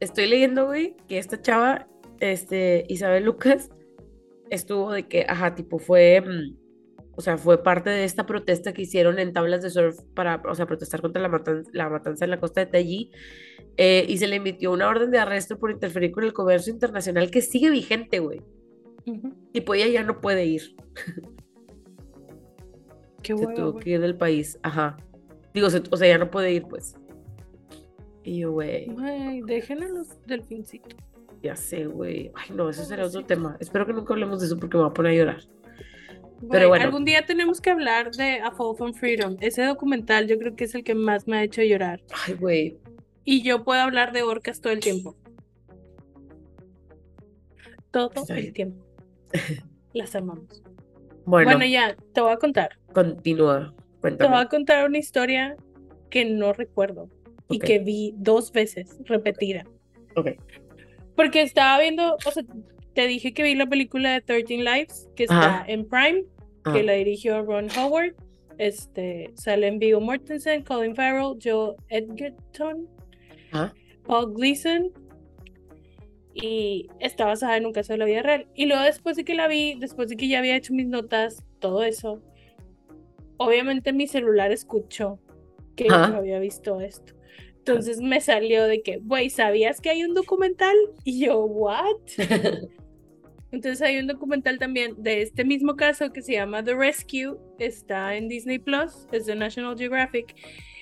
Estoy leyendo, güey, que esta chava, este, Isabel Lucas, estuvo de que, ajá, tipo, fue, mm, o sea, fue parte de esta protesta que hicieron en tablas de surf para, o sea, protestar contra la matanza, la matanza en la costa de Tallí, eh, y se le emitió una orden de arresto por interferir con el comercio internacional que sigue vigente, güey. Ujú. Tipo, ella ya no puede ir, Qué se tuvo güey. que ir del país, ajá. Digo, se- o sea, ya no puede ir, pues. Y yo, güey. Güey, dejen a los delfincitos. Ya sé, güey. Ay, no, ese será otro tema. Espero que nunca hablemos de eso porque me voy a poner a llorar. Güey, bueno. Algún día tenemos que hablar de A Fall from Freedom. Ese documental yo creo que es el que más me ha hecho llorar. Ay, güey. Y yo puedo hablar de orcas todo el tiempo. Todo el tiempo. Las amamos. Bueno, Bueno, ya, te voy a contar. continúa. Te Cuéntame. voy a contar una historia que no recuerdo y que vi dos veces repetida. Ok. Porque estaba viendo, o sea, te dije que vi la película de 13 Lives, que está Ajá. en Prime, Ajá. que la dirigió Ron Howard. Este, salen Viggo Mortensen, Colin Farrell, Joe Edgerton, Ajá. Paul Gleason. Y está basada en un caso de la vida real. Y luego después de que la vi, después de que ya había hecho mis notas, todo eso, obviamente mi celular escuchó que yo había visto esto. Entonces me salió de que, güey, ¿sabías que hay un documental? Y yo, ¿what? Entonces hay un documental también de este mismo caso que se llama The Rescue, está en Disney Plus, es de National Geographic,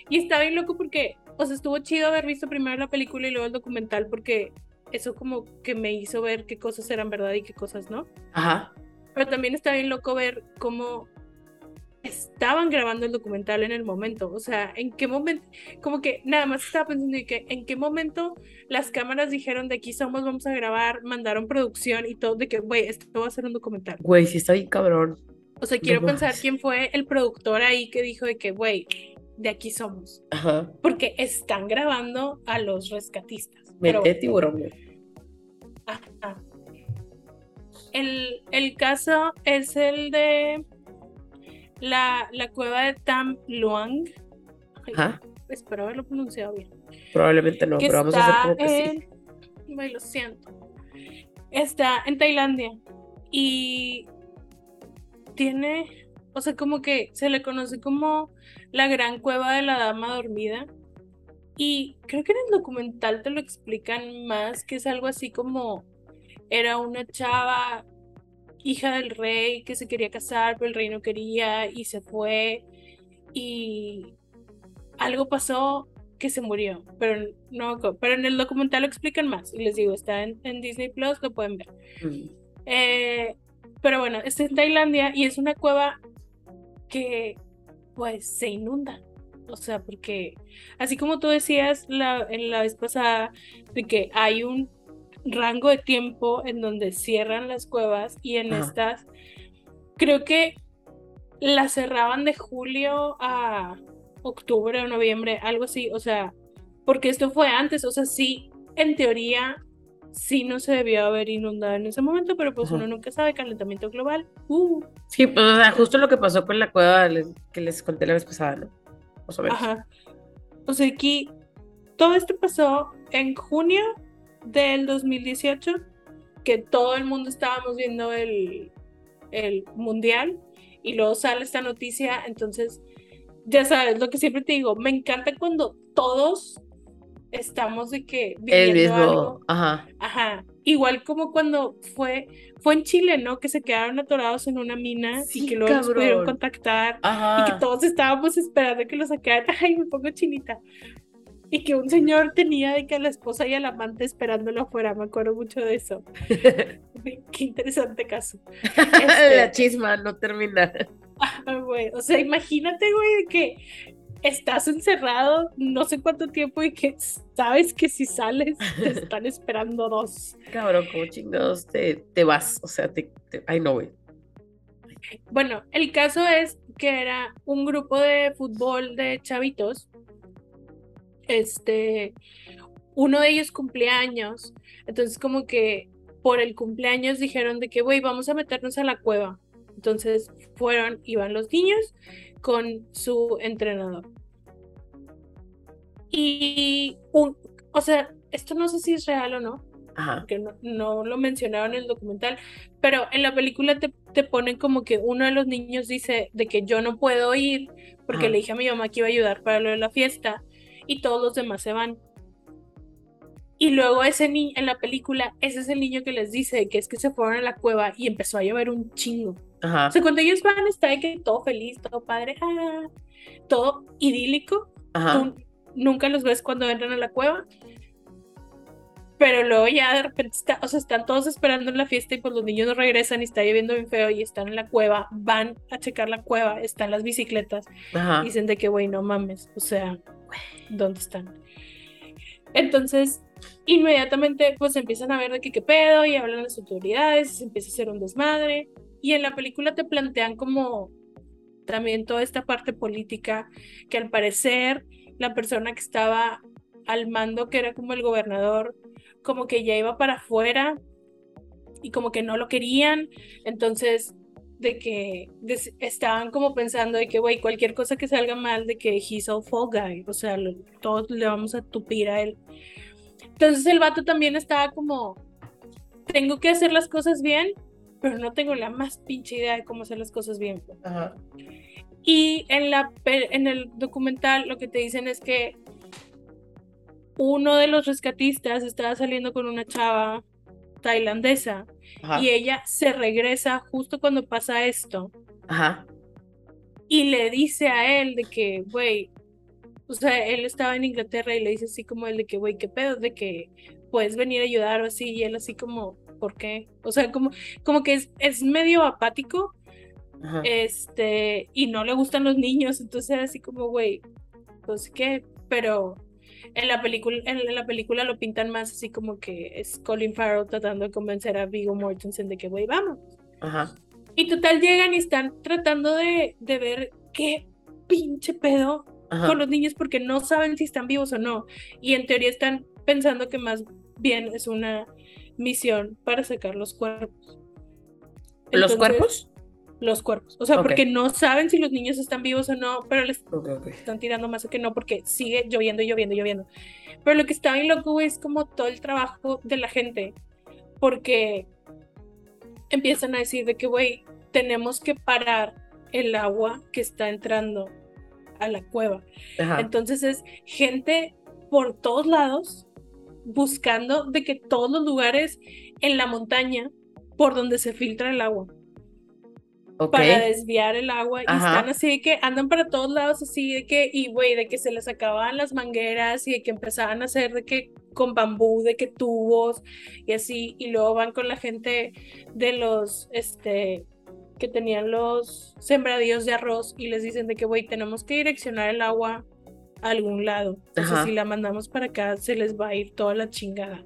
y está bien loco porque o sea, estuvo chido haber visto primero la película y luego el documental porque eso como que me hizo ver qué cosas eran verdad y qué cosas no. Ajá. Pero también está bien loco ver cómo estaban grabando el documental en el momento. O sea, en qué momento, como que nada más estaba pensando y que en qué momento las cámaras dijeron de aquí somos, vamos a grabar, mandaron producción y todo, de que, güey, esto va a ser un documental. Güey, sí está bien cabrón. O sea, quiero No pensar quién fue el productor ahí que dijo de que, güey, de aquí somos. Ajá. Porque están grabando a los rescatistas. Pero, de tiburón, ajá. El, el caso es el de la, la cueva de Tam Luang. Ay. Espero haberlo pronunciado bien. Probablemente no, que pero vamos a hacer como que sí. en- Ay, lo siento. Está en Tailandia y tiene, o sea, como que se le conoce como la gran cueva de la dama dormida. Y creo que en el documental te lo explican más, que es algo así como era una chava hija del rey que se quería casar, pero el rey no quería y se fue y algo pasó que se murió, pero no, pero en el documental lo explican más y les digo, está en, en Disney Plus, lo pueden ver. Mm. Eh, pero bueno, está en Tailandia y es una cueva que pues se inunda. O sea, porque así como tú decías la, en la vez pasada, de que hay un rango de tiempo en donde cierran las cuevas y en Ajá. estas, creo que la cerraban de julio a octubre o noviembre, algo así, o sea, porque esto fue antes, o sea, sí, en teoría, sí no se debió haber inundado en ese momento, pero pues Ajá. uno nunca sabe, calentamiento global. Uh, Sí, pues, o sea, justo lo que pasó con la cueva que les conté la vez pasada, ¿no? O menos. ajá. O sea, aquí todo esto pasó en junio del 2018, que todo el mundo estábamos viendo el, el mundial y luego sale esta noticia, entonces, ya sabes, lo que siempre te digo, me encanta cuando todos estamos de que El mismo, algo. ajá. Ajá, igual como cuando fue, fue en Chile, ¿no? Que se quedaron atorados en una mina y Sí, que luego los pudieron contactar y que todos estábamos esperando que lo sacaran. Ay, me pongo chinita. Y que un señor tenía de que a la esposa y al amante esperándolo afuera, me acuerdo mucho de eso. Qué interesante caso. Este- La chisma no termina. Ah, güey, O sea, imagínate, güey, de que estás encerrado no sé cuánto tiempo y que sabes que si sales te están esperando dos. Cabrón, como chingados te, te vas. O sea, te, te- ay no, güey. Bueno, el caso es que era un grupo de fútbol de chavitos. Este, uno de ellos cumplía años. Entonces, como que por el cumpleaños dijeron de que, güey, vamos a meternos a la cueva. Entonces fueron, iban los niños con su entrenador. Y, un, o sea, esto no sé si es real o no, Ajá. que no, no lo mencionaron en el documental, pero en la película te, te ponen como que uno de los niños dice de que yo no puedo ir porque Ajá. le dije a mi mamá que iba a ayudar para lo de la fiesta y todos los demás se van. Y luego ese niño, en la película, ese es el niño que les dice que es que se fueron a la cueva y empezó a llover un chingo. Ajá. O sea, cuando ellos van, está de que todo feliz, todo padre, ah, todo idílico. Ajá. Tú nunca los ves cuando entran a la cueva. Pero luego ya de repente está, o sea, están todos esperando en la fiesta y pues los niños no regresan y está lloviendo bien feo y están en la cueva, van a checar la cueva, están las bicicletas, Ajá. dicen de que, güey, no mames, o sea, ¿dónde están? Entonces, inmediatamente pues empiezan a ver de que qué pedo y hablan las autoridades, y se empieza a hacer un desmadre y en la película te plantean como también toda esta parte política que al parecer la persona que estaba al mando, que era como el gobernador, como que ya iba para afuera y como que no lo querían, entonces de que estaban como pensando de que, güey, cualquier cosa que salga mal, de que he's a fall guy, o sea, lo- todos le vamos a tupir a él. Entonces el vato también estaba como, tengo que hacer las cosas bien, pero no tengo la más pinche idea de cómo hacer las cosas bien. Ajá. Y en, la, en el documental lo que te dicen es que uno de los rescatistas estaba saliendo con una chava tailandesa Ajá. y ella se regresa justo cuando pasa esto Ajá. y le dice a él de que, güey, O sea, él estaba en Inglaterra y le dice así como el de que, güey, qué pedo, de que puedes venir a ayudar o así, y él así como, ¿por qué? O sea, como, como que es, es medio apático, Ajá. este, y no le gustan los niños, entonces era así como, güey, pues qué, pero en la película, en, la película lo pintan más así como que es Colin Farrell tratando de convencer a Viggo Mortensen de que, güey, vamos. Ajá. Y total llegan y están tratando de, de ver qué pinche pedo Ajá. con los niños porque no saben si están vivos o no. Y en teoría están pensando que más bien es una misión para sacar los cuerpos. ¿Los cuerpos? Los cuerpos. O sea, porque no saben si los niños están vivos o no, pero les están tirando más que no porque sigue lloviendo, lloviendo, lloviendo. Pero lo que está bien loco, es como todo el trabajo de la gente. Porque empiezan a decir de que, güey, tenemos que parar el agua que está entrando a la cueva. Ajá. Entonces es gente por todos lados buscando de que todos los lugares en la montaña por donde se filtra el agua Para desviar el agua y están así de que andan para todos lados así de que y güey de que se les acababan las mangueras y de que empezaban a hacer de que con bambú de que tubos y así y luego van con la gente de los este que tenían los sembradíos de arroz y les dicen de que güey tenemos que direccionar el agua a algún lado. Entonces Ajá. si la mandamos para acá se les va a ir toda la chingada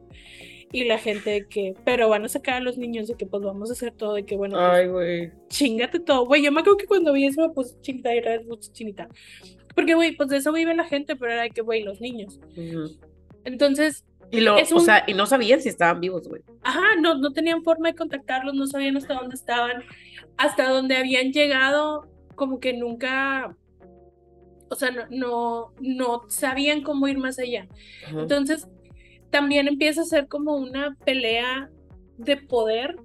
y la gente de que pero van a sacar a los niños de que pues vamos a hacer todo de que bueno pues, Ay, güey. chingate todo, güey. Yo me acuerdo que cuando vi eso me puse chinita y vez puse chinita. Porque, güey, pues de eso vive la gente, pero era de que, güey, los niños. Entonces, Y lo, o sea, y no sabían si estaban vivos, güey. ajá, no, no tenían forma de contactarlos, no sabían hasta dónde estaban, hasta dónde habían llegado, como que nunca, o sea, no, no, no sabían cómo ir más allá. Ajá. Entonces, también empieza a ser como una pelea de poder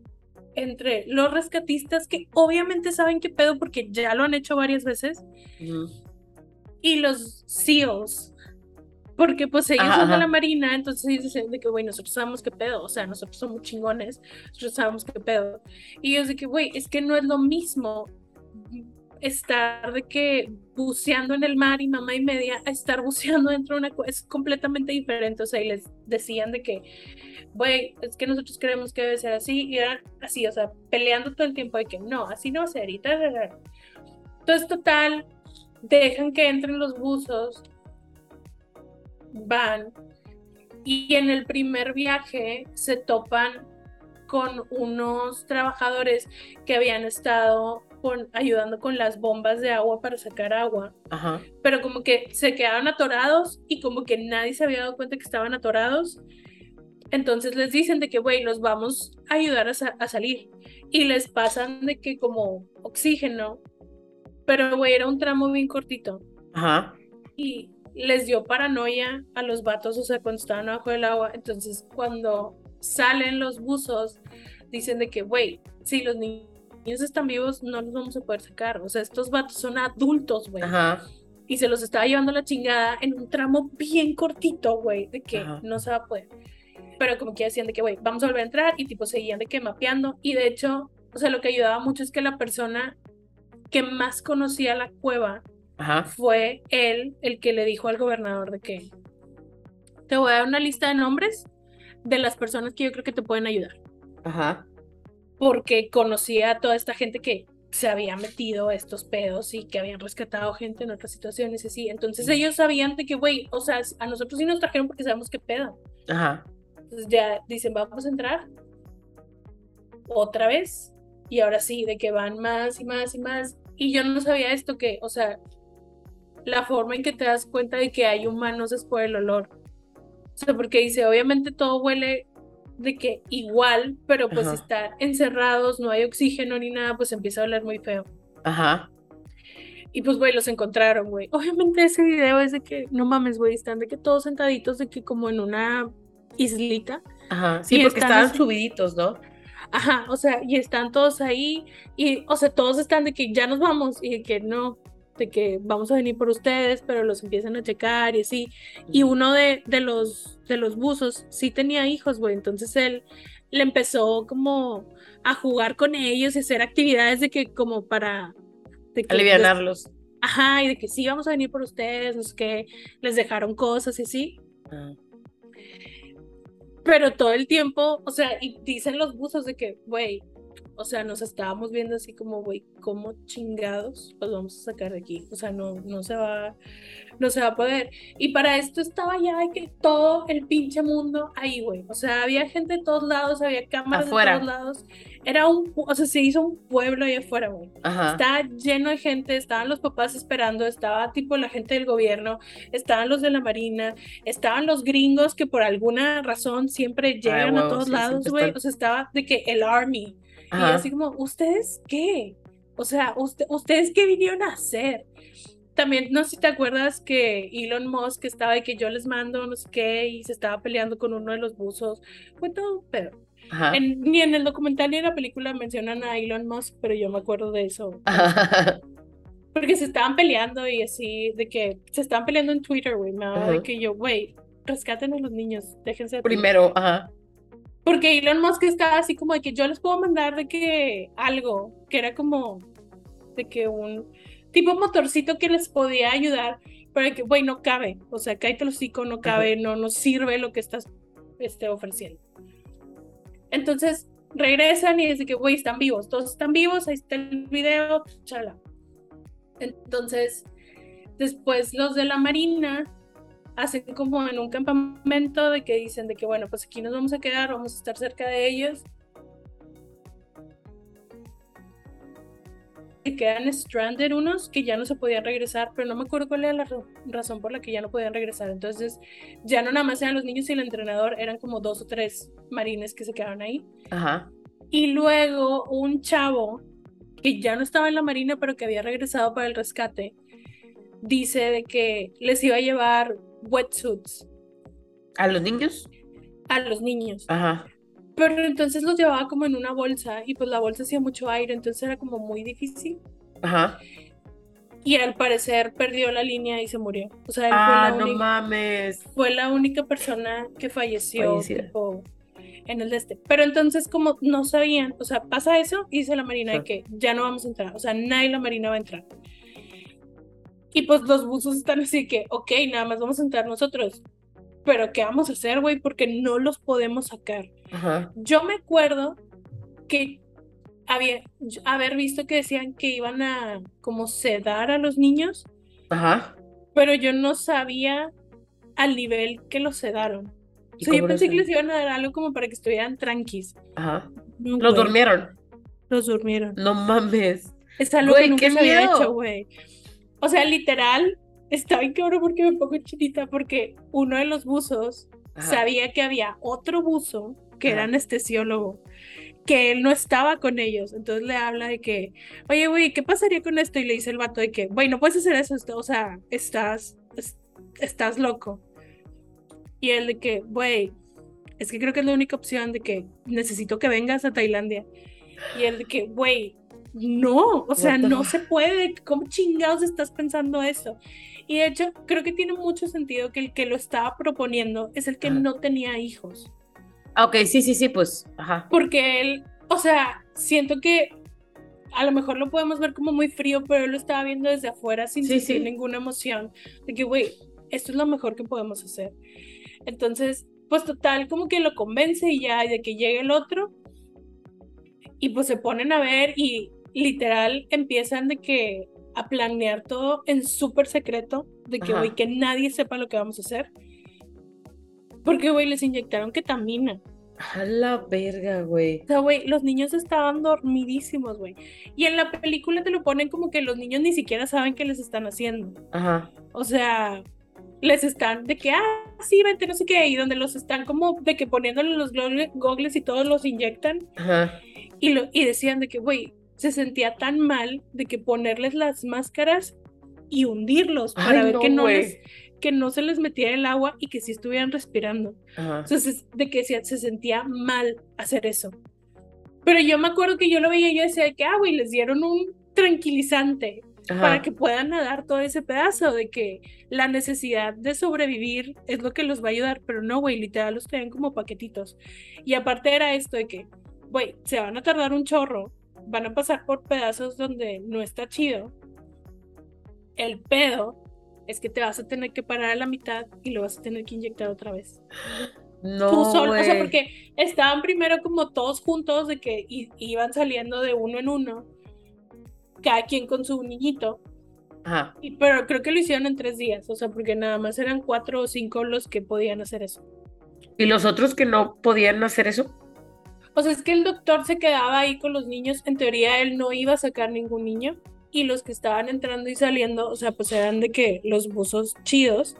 entre los rescatistas que obviamente saben qué pedo porque ya lo han hecho varias veces y los SEALs. Porque pues ellos Ajá, son de la marina, entonces ellos dicen de que, güey, nosotros sabemos qué pedo, o sea, nosotros somos chingones, nosotros sabemos qué pedo. Y ellos de que, güey, es que no es lo mismo estar de que buceando en el mar y mamá y media a estar buceando dentro de una es completamente diferente, o sea, y les decían de que, güey, es que nosotros creemos que debe ser así, y eran así, o sea, peleando todo el tiempo de que no, así no va a ser. Entonces, total, dejan que entren los buzos, van, y en el primer viaje se topan con unos trabajadores que habían estado con, ayudando con las bombas de agua para sacar agua, Ajá. pero como que se quedaron atorados y como que nadie se había dado cuenta que estaban atorados. Entonces les dicen de que, güey, los vamos a ayudar a, sa- a salir. Y les pasan de que como oxígeno. Pero, güey, era un tramo bien cortito. Ajá. Y les dio paranoia a los vatos, o sea, cuando estaban abajo del agua. Entonces, cuando salen los buzos, dicen de que, güey, si los ni- niños están vivos, no los vamos a poder sacar. O sea, estos vatos son adultos, güey. Ajá. Y se los estaba llevando la chingada en un tramo bien cortito, güey, de que Ajá. no se va a poder. Pero como que decían de que, güey, vamos a volver a entrar y tipo seguían de que mapeando. Y de hecho, o sea, lo que ayudaba mucho es que la persona que más conocía la cueva Ajá. fue él el que le dijo al gobernador de que te voy a dar una lista de nombres de las personas que yo creo que te pueden ayudar. Ajá. Porque conocía a toda esta gente que se había metido a estos pedos y que habían rescatado gente en otras situaciones y así. Entonces ellos sabían de que, güey, o sea, a nosotros sí nos trajeron porque sabemos qué pedo. Ajá. Entonces ya dicen, vamos a entrar otra vez. Y ahora sí, de que van más y más y más. Y yo no sabía esto que, o sea, la forma en que te das cuenta de que hay humanos es por el olor. O sea, porque dice, obviamente todo huele de que igual, pero pues Ajá. están encerrados, no hay oxígeno ni nada, pues empieza a oler muy feo. Ajá. Y pues, güey, los encontraron, güey. Obviamente ese video es de que, no mames, güey, están de que todos sentaditos, de que como en una islita. Ajá. Sí, porque estaban así- subiditos, ¿no? Ajá, o sea, y están todos ahí, y, o sea, todos están de que ya nos vamos, y de que no, de que vamos a venir por ustedes, pero los empiezan a checar y así. Y uno de, de los, de los buzos sí tenía hijos, güey, entonces él le empezó como a jugar con ellos y hacer actividades de que como para... De que des- Alivianarlos. ajá, y de que sí, vamos a venir por ustedes, no sé qué, les dejaron cosas y así. Ah. Pero todo el tiempo, o sea, y dicen los buzos de que, güey, o sea, nos estábamos viendo así como, güey, ¿cómo chingados los vamos a sacar de aquí? O sea, no, no se va, no se va a poder. Y para esto estaba ya de que todo el pinche mundo ahí, güey. O sea, había gente de todos lados, había cámaras Afuera. de todos lados. Era un, o sea, se hizo un pueblo ahí afuera, güey. Ajá. Estaba lleno de gente, estaban los papás esperando, estaba tipo la gente del gobierno, estaban los de la marina, estaban los gringos que por alguna razón siempre llegan huevo, a todos sí, lados, güey. están. O sea, estaba de que el army. Y Ajá. así como, ¿ustedes qué? O sea, usted, ¿ustedes qué vinieron a hacer? También, no sé si te acuerdas que Elon Musk estaba de que yo les mando no sé qué y se estaba peleando con uno de los buzos. Fue todo. Ajá. En- ni en el documental ni en la película mencionan a Elon Musk, pero yo me acuerdo de eso. Ajá. Porque se estaban peleando y así, de que se estaban peleando en Twitter, güey. Me de que yo, güey, rescaten a los niños, déjense de pelear". Primero, ajá. Porque Elon Musk estaba así como de que yo les puedo mandar de que algo, que era como de que un tipo motorcito que les podía ayudar, pero que, güey, no cabe. O sea, cállate el hocico, no cabe, no nos sirve lo que estás este, ofreciendo. Entonces regresan y dicen que, güey, están vivos, todos están vivos, ahí está el video, chala. Entonces, después los de la Marina hacen como en un campamento de que dicen de que bueno, pues aquí nos vamos a quedar, vamos a estar cerca de ellos. Y quedan stranded unos que ya no se podían regresar, pero no me acuerdo cuál era la ra- razón por la que ya no podían regresar. Entonces, ya no nada más eran los niños y el entrenador, eran como dos o tres marines que se quedaron ahí. Ajá. Y luego un chavo que ya no estaba en la marina, pero que había regresado para el rescate, dice de que les iba a llevar wetsuits ¿A los niños? a los niños. Ajá. Pero entonces los llevaba como en una bolsa y pues la bolsa hacía mucho aire, entonces era como muy difícil. Ajá. Y al parecer perdió la línea y se murió. O sea, él Ah, fue, la no única, mames. fue la única persona que falleció tipo, en el de este. Pero entonces como no sabían, o sea, pasa eso y dice la marina de que ya no vamos a entrar, o sea, nadie la marina va a entrar. Y pues los buzos están así que, ok, nada más vamos a entrar nosotros. Pero ¿qué vamos a hacer, güey? Porque no los podemos sacar. Ajá. Yo me acuerdo que había haber visto que decían que iban a como sedar a los niños, Ajá. pero yo no sabía al nivel que los sedaron. O ¿Y sea, yo pensé que les iban a dar algo como para que estuvieran tranquis. Ajá. No, Los durmieron. Los durmieron. No mames. Es algo que nunca se había hecho, güey. O sea, literal, está bien cabrón porque me pongo chinita porque uno de los buzos Ajá. sabía que había otro buzo que era Ajá. anestesiólogo, que él no estaba con ellos. Entonces le habla de que, oye, güey, ¿qué pasaría con esto? Y le dice el vato de que, güey, no puedes hacer eso, o sea, estás, es- estás loco. Y él de que, güey, es que creo que es la única opción de que necesito que vengas a Tailandia. Y él de que, güey, no, o sea, no se puede, ¿cómo chingados estás pensando eso? Y de hecho, creo que tiene mucho sentido que el que lo estaba proponiendo es el que Ajá. no tenía hijos. Ah, ok, sí, sí, sí, pues. Ajá. Porque él, o sea, siento que a lo mejor lo podemos ver como muy frío, pero él lo estaba viendo desde afuera sin Sí, sentir sí. ninguna emoción. De que, güey, esto es lo mejor que podemos hacer. Entonces, pues total, como que lo convence y ya, y de que llegue el otro. Y pues se ponen a ver y literal empiezan de que a planear todo en súper secreto, de que, güey, que nadie sepa lo que vamos a hacer. Porque, güey, les inyectaron ketamina. A la verga, güey. O sea, güey, los niños estaban dormidísimos, güey. Y en la película te lo ponen como que los niños ni siquiera saben qué les están haciendo. Ajá. O sea, les están de que, ah, sí, vente, no sé qué, y donde los están como de que poniéndole los gogle- gogles y todos los inyectan. Ajá. Y, lo, y decían de que, güey, se sentía tan mal de que ponerles las máscaras y hundirlos para ver no, que, no les, que no se les metiera el agua y que sí estuvieran respirando. Ajá. Entonces, de que se, se sentía mal hacer eso. Pero yo me acuerdo que yo lo veía y yo decía de que, ah, güey, les dieron un tranquilizante Ajá. para que puedan nadar todo ese pedazo, de que la necesidad de sobrevivir es lo que los va a ayudar, pero no, güey, literal los traían como paquetitos. Y aparte era esto de que, güey, se van a tardar un chorro, van a pasar por pedazos donde no está chido. El pedo es que te vas a tener que parar a la mitad y lo vas a tener que inyectar otra vez. No, Tú solo, o sea, porque estaban primero como todos juntos de que iban saliendo de uno en uno, cada quien con su niñito, Ajá. y- pero creo que lo hicieron en tres días, o sea, porque nada más eran cuatro o cinco los que podían hacer eso. ¿Y los otros que no podían hacer eso? O sea, es que el doctor se quedaba ahí con los niños. En teoría, él no iba a sacar ningún niño. Y los que estaban entrando y saliendo, o sea, pues eran de que los buzos chidos.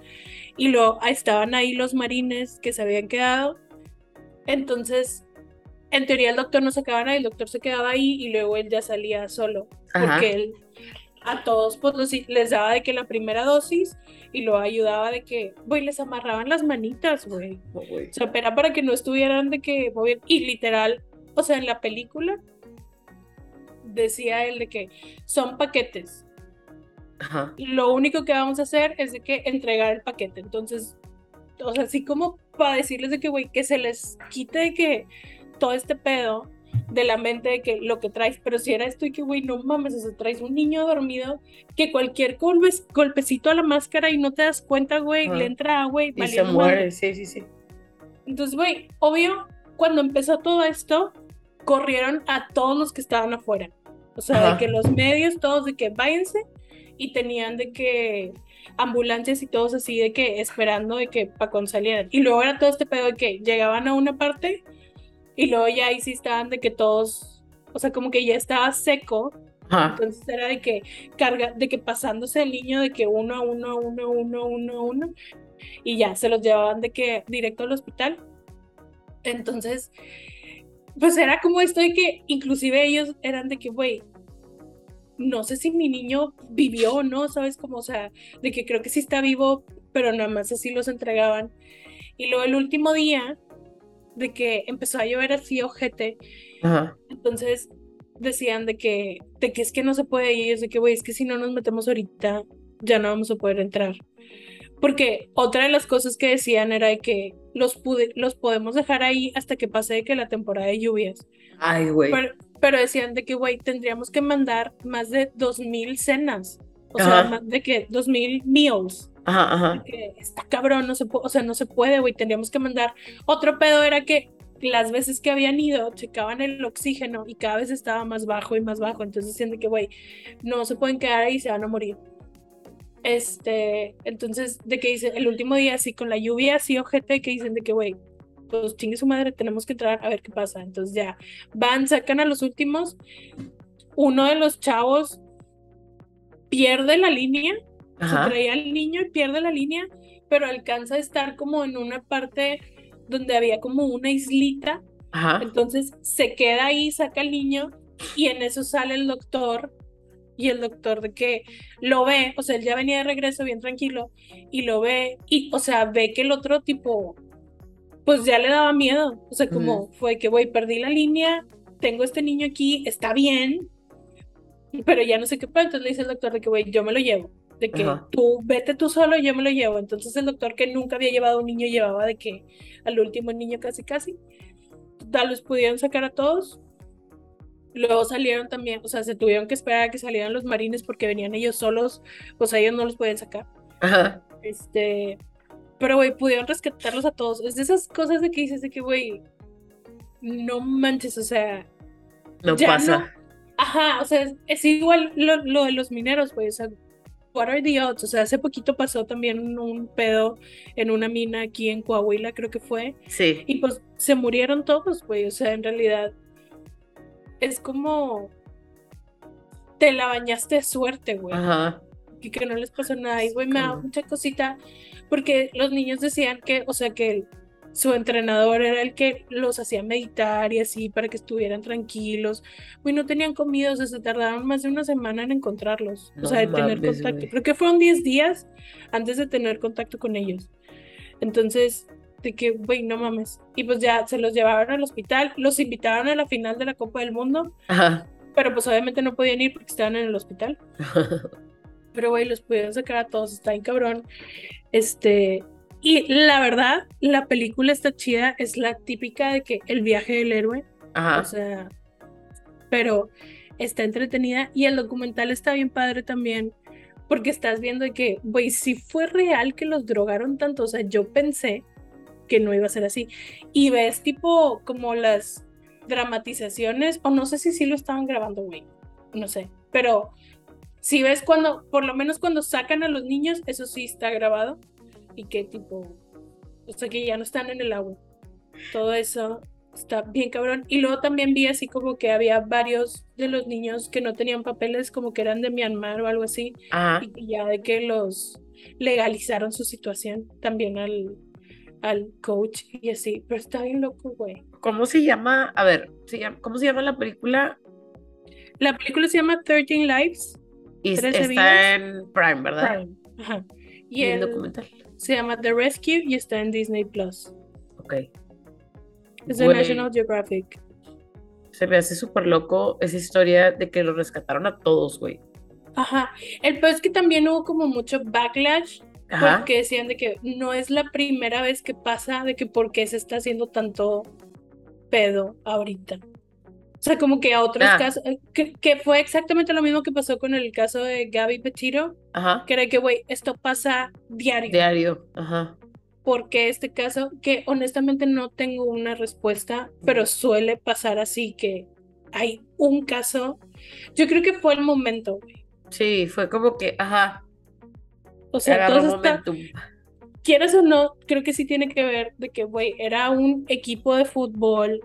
Y luego estaban ahí los marines que se habían quedado. Entonces, en teoría, el doctor no sacaba nada. El doctor se quedaba ahí y luego él ya salía solo. Ajá. Porque él a todos pues, los- les daba de que la primera dosis y luego ayudaba de que, güey, les amarraban las manitas, güey. O sea, era para que no estuvieran de que moviendo. Y literal, o sea, en la película decía él de que son paquetes. Ajá. Lo único que vamos a hacer es de que entregar el paquete. Entonces, o sea, así como para decirles de que, güey, que se les quite de que todo este pedo de la mente de que lo que traes, pero si era esto y que, güey, no mames, o sea, traes un niño dormido que cualquier golpe- golpecito a la máscara y no te das cuenta, güey, Ajá. le entra agua y, Y se muere, madre. sí, sí, sí. Entonces, güey, obvio, cuando empezó todo esto, corrieron a todos los que estaban afuera. O sea, Ajá. de que los medios, todos de que váyanse, y tenían de que ambulancias y todos así de que esperando de que para cuando salieran. Y luego era todo este pedo de que llegaban a una parte y luego ya ahí sí estaban de que todos, o sea, como que ya estaba seco. Ajá. Entonces era de que carga, de que pasándose el niño de que uno a uno, a uno, a uno, a uno, a uno, y ya se los llevaban de que directo al hospital. Entonces, pues era como esto de que inclusive ellos eran de que, güey, no sé si mi niño vivió o no, ¿sabes? Como, o sea, de que creo que sí está vivo, pero nada más así los entregaban. Y luego el último día, de que empezó a llover así ojete, Ajá. entonces decían de que, de que es que no se puede ir, de que, güey, es que si no nos metemos ahorita, ya no vamos a poder entrar. Porque otra de las cosas que decían era de que los, pude- los podemos dejar ahí hasta que pase de que la temporada de lluvias. Ay, güey. Pero, pero decían de que, güey, tendríamos que mandar más de 2.000 cenas. O sea, Ajá. más de que 2.000 meals. Ajá, ajá. Que está cabrón, no se puede, o sea, no se puede, güey, tendríamos que mandar. Otro pedo era que las veces que habían ido, checaban el oxígeno y cada vez estaba más bajo y más bajo. Entonces de que, güey, no se pueden quedar ahí, se van a morir. Este, entonces, de que dice, el último día, así con la lluvia, así ojete, que dicen de que, güey, pues chingue su madre, tenemos que entrar a ver qué pasa. Entonces ya, van, sacan a los últimos. Uno de los chavos pierde la línea se Ajá. traía al niño y pierde la línea, pero alcanza a estar como en una parte donde había como una islita, Ajá. entonces se queda ahí, saca al niño y en eso sale el doctor y el doctor de que lo ve, o sea, él ya venía de regreso bien tranquilo y lo ve y, o sea, ve que el otro tipo, pues ya le daba miedo, o sea, como fue que, güey, perdí la línea, tengo este niño aquí, está bien, pero ya no sé qué pasa, entonces le dice el doctor de que, güey, yo me lo llevo de que Ajá. tú vete tú solo, yo me lo llevo. Entonces el doctor que nunca había llevado a un niño llevaba de que al último niño casi casi. Total, los pudieron sacar a todos. Luego salieron también, o sea, se tuvieron que esperar a que salieran los marines porque venían ellos solos, pues ellos no los podían sacar. Ajá. Este, pero güey, pudieron rescatarlos a todos. Es de esas cosas de que dices de que, güey, no manches, o sea, No pasa. Ajá, o sea, es, igual lo, lo de los mineros, pues, o sea, what are the odds? O sea, hace poquito pasó también un, pedo en una mina aquí en Coahuila, creo que fue, Sí. y pues se murieron todos, güey, o sea, en realidad es como te la bañaste de suerte, güey, Ajá. y que no les pasó nada, y güey, me da mucha cosita, porque los niños decían que, o sea, que el- su entrenador era el que los hacía meditar y así para que estuvieran tranquilos. Güey, no tenían comida, o sea, se tardaron más de una semana en encontrarlos, o No sea, de tener mames, contacto. Creo que fueron 10 días antes de tener contacto con ellos. Entonces, de que, güey, no mames. Y pues ya se los llevaron al hospital, los invitaron a la final de la Copa del Mundo, Ajá. pero pues obviamente no podían ir porque estaban en el hospital. Pero, güey, los pudieron sacar a todos, está bien cabrón. Este, y la verdad, la película está chida, es la típica de que el viaje del héroe, o Ajá. sea, pero está entretenida y el documental está bien padre también, porque estás viendo que, güey, si fue real que los drogaron tanto, o sea, yo pensé que no iba a ser así. Y ves tipo como las dramatizaciones, o no sé si sí lo estaban grabando, güey, no sé, pero si ves cuando, por lo menos cuando sacan a los niños, eso sí está grabado, y que tipo, o sea, que ya no están en el agua. Todo eso está bien cabrón. Y luego también vi así como que había varios de los niños que no tenían papeles, como que eran de Myanmar o algo así, Ajá. y ya de que los legalizaron su situación también al, al coach y así. Pero está bien loco, güey. ¿Cómo se llama? A ver, se llama- ¿cómo se llama la película? La película se llama 13 Lives. Y es- ¿Trece está vidas? en Prime, ¿verdad? Prime. Ajá. Y Y el el documental. Se llama The Rescue y está en Disney Plus. Ok. Es de National Geographic. Se me hace súper loco esa historia de que los rescataron a todos, güey. Ajá. El peor es que también hubo como mucho backlash Ajá. porque decían de que no es la primera vez que pasa de que por qué se está haciendo tanto pedo ahorita. O sea, como que a otros Ah. casos, eh, que, que fue exactamente lo mismo que pasó con el caso de Gaby Petito, Ajá. que era que, güey, esto pasa diario. Diario. Ajá. porque este caso, que honestamente no tengo una respuesta, pero suele pasar así que hay un caso. Yo creo que fue el momento, güey. Sí, fue como que, ajá, O sea, todo está, quieras o no, creo que sí tiene que ver de que, güey, era un equipo de fútbol,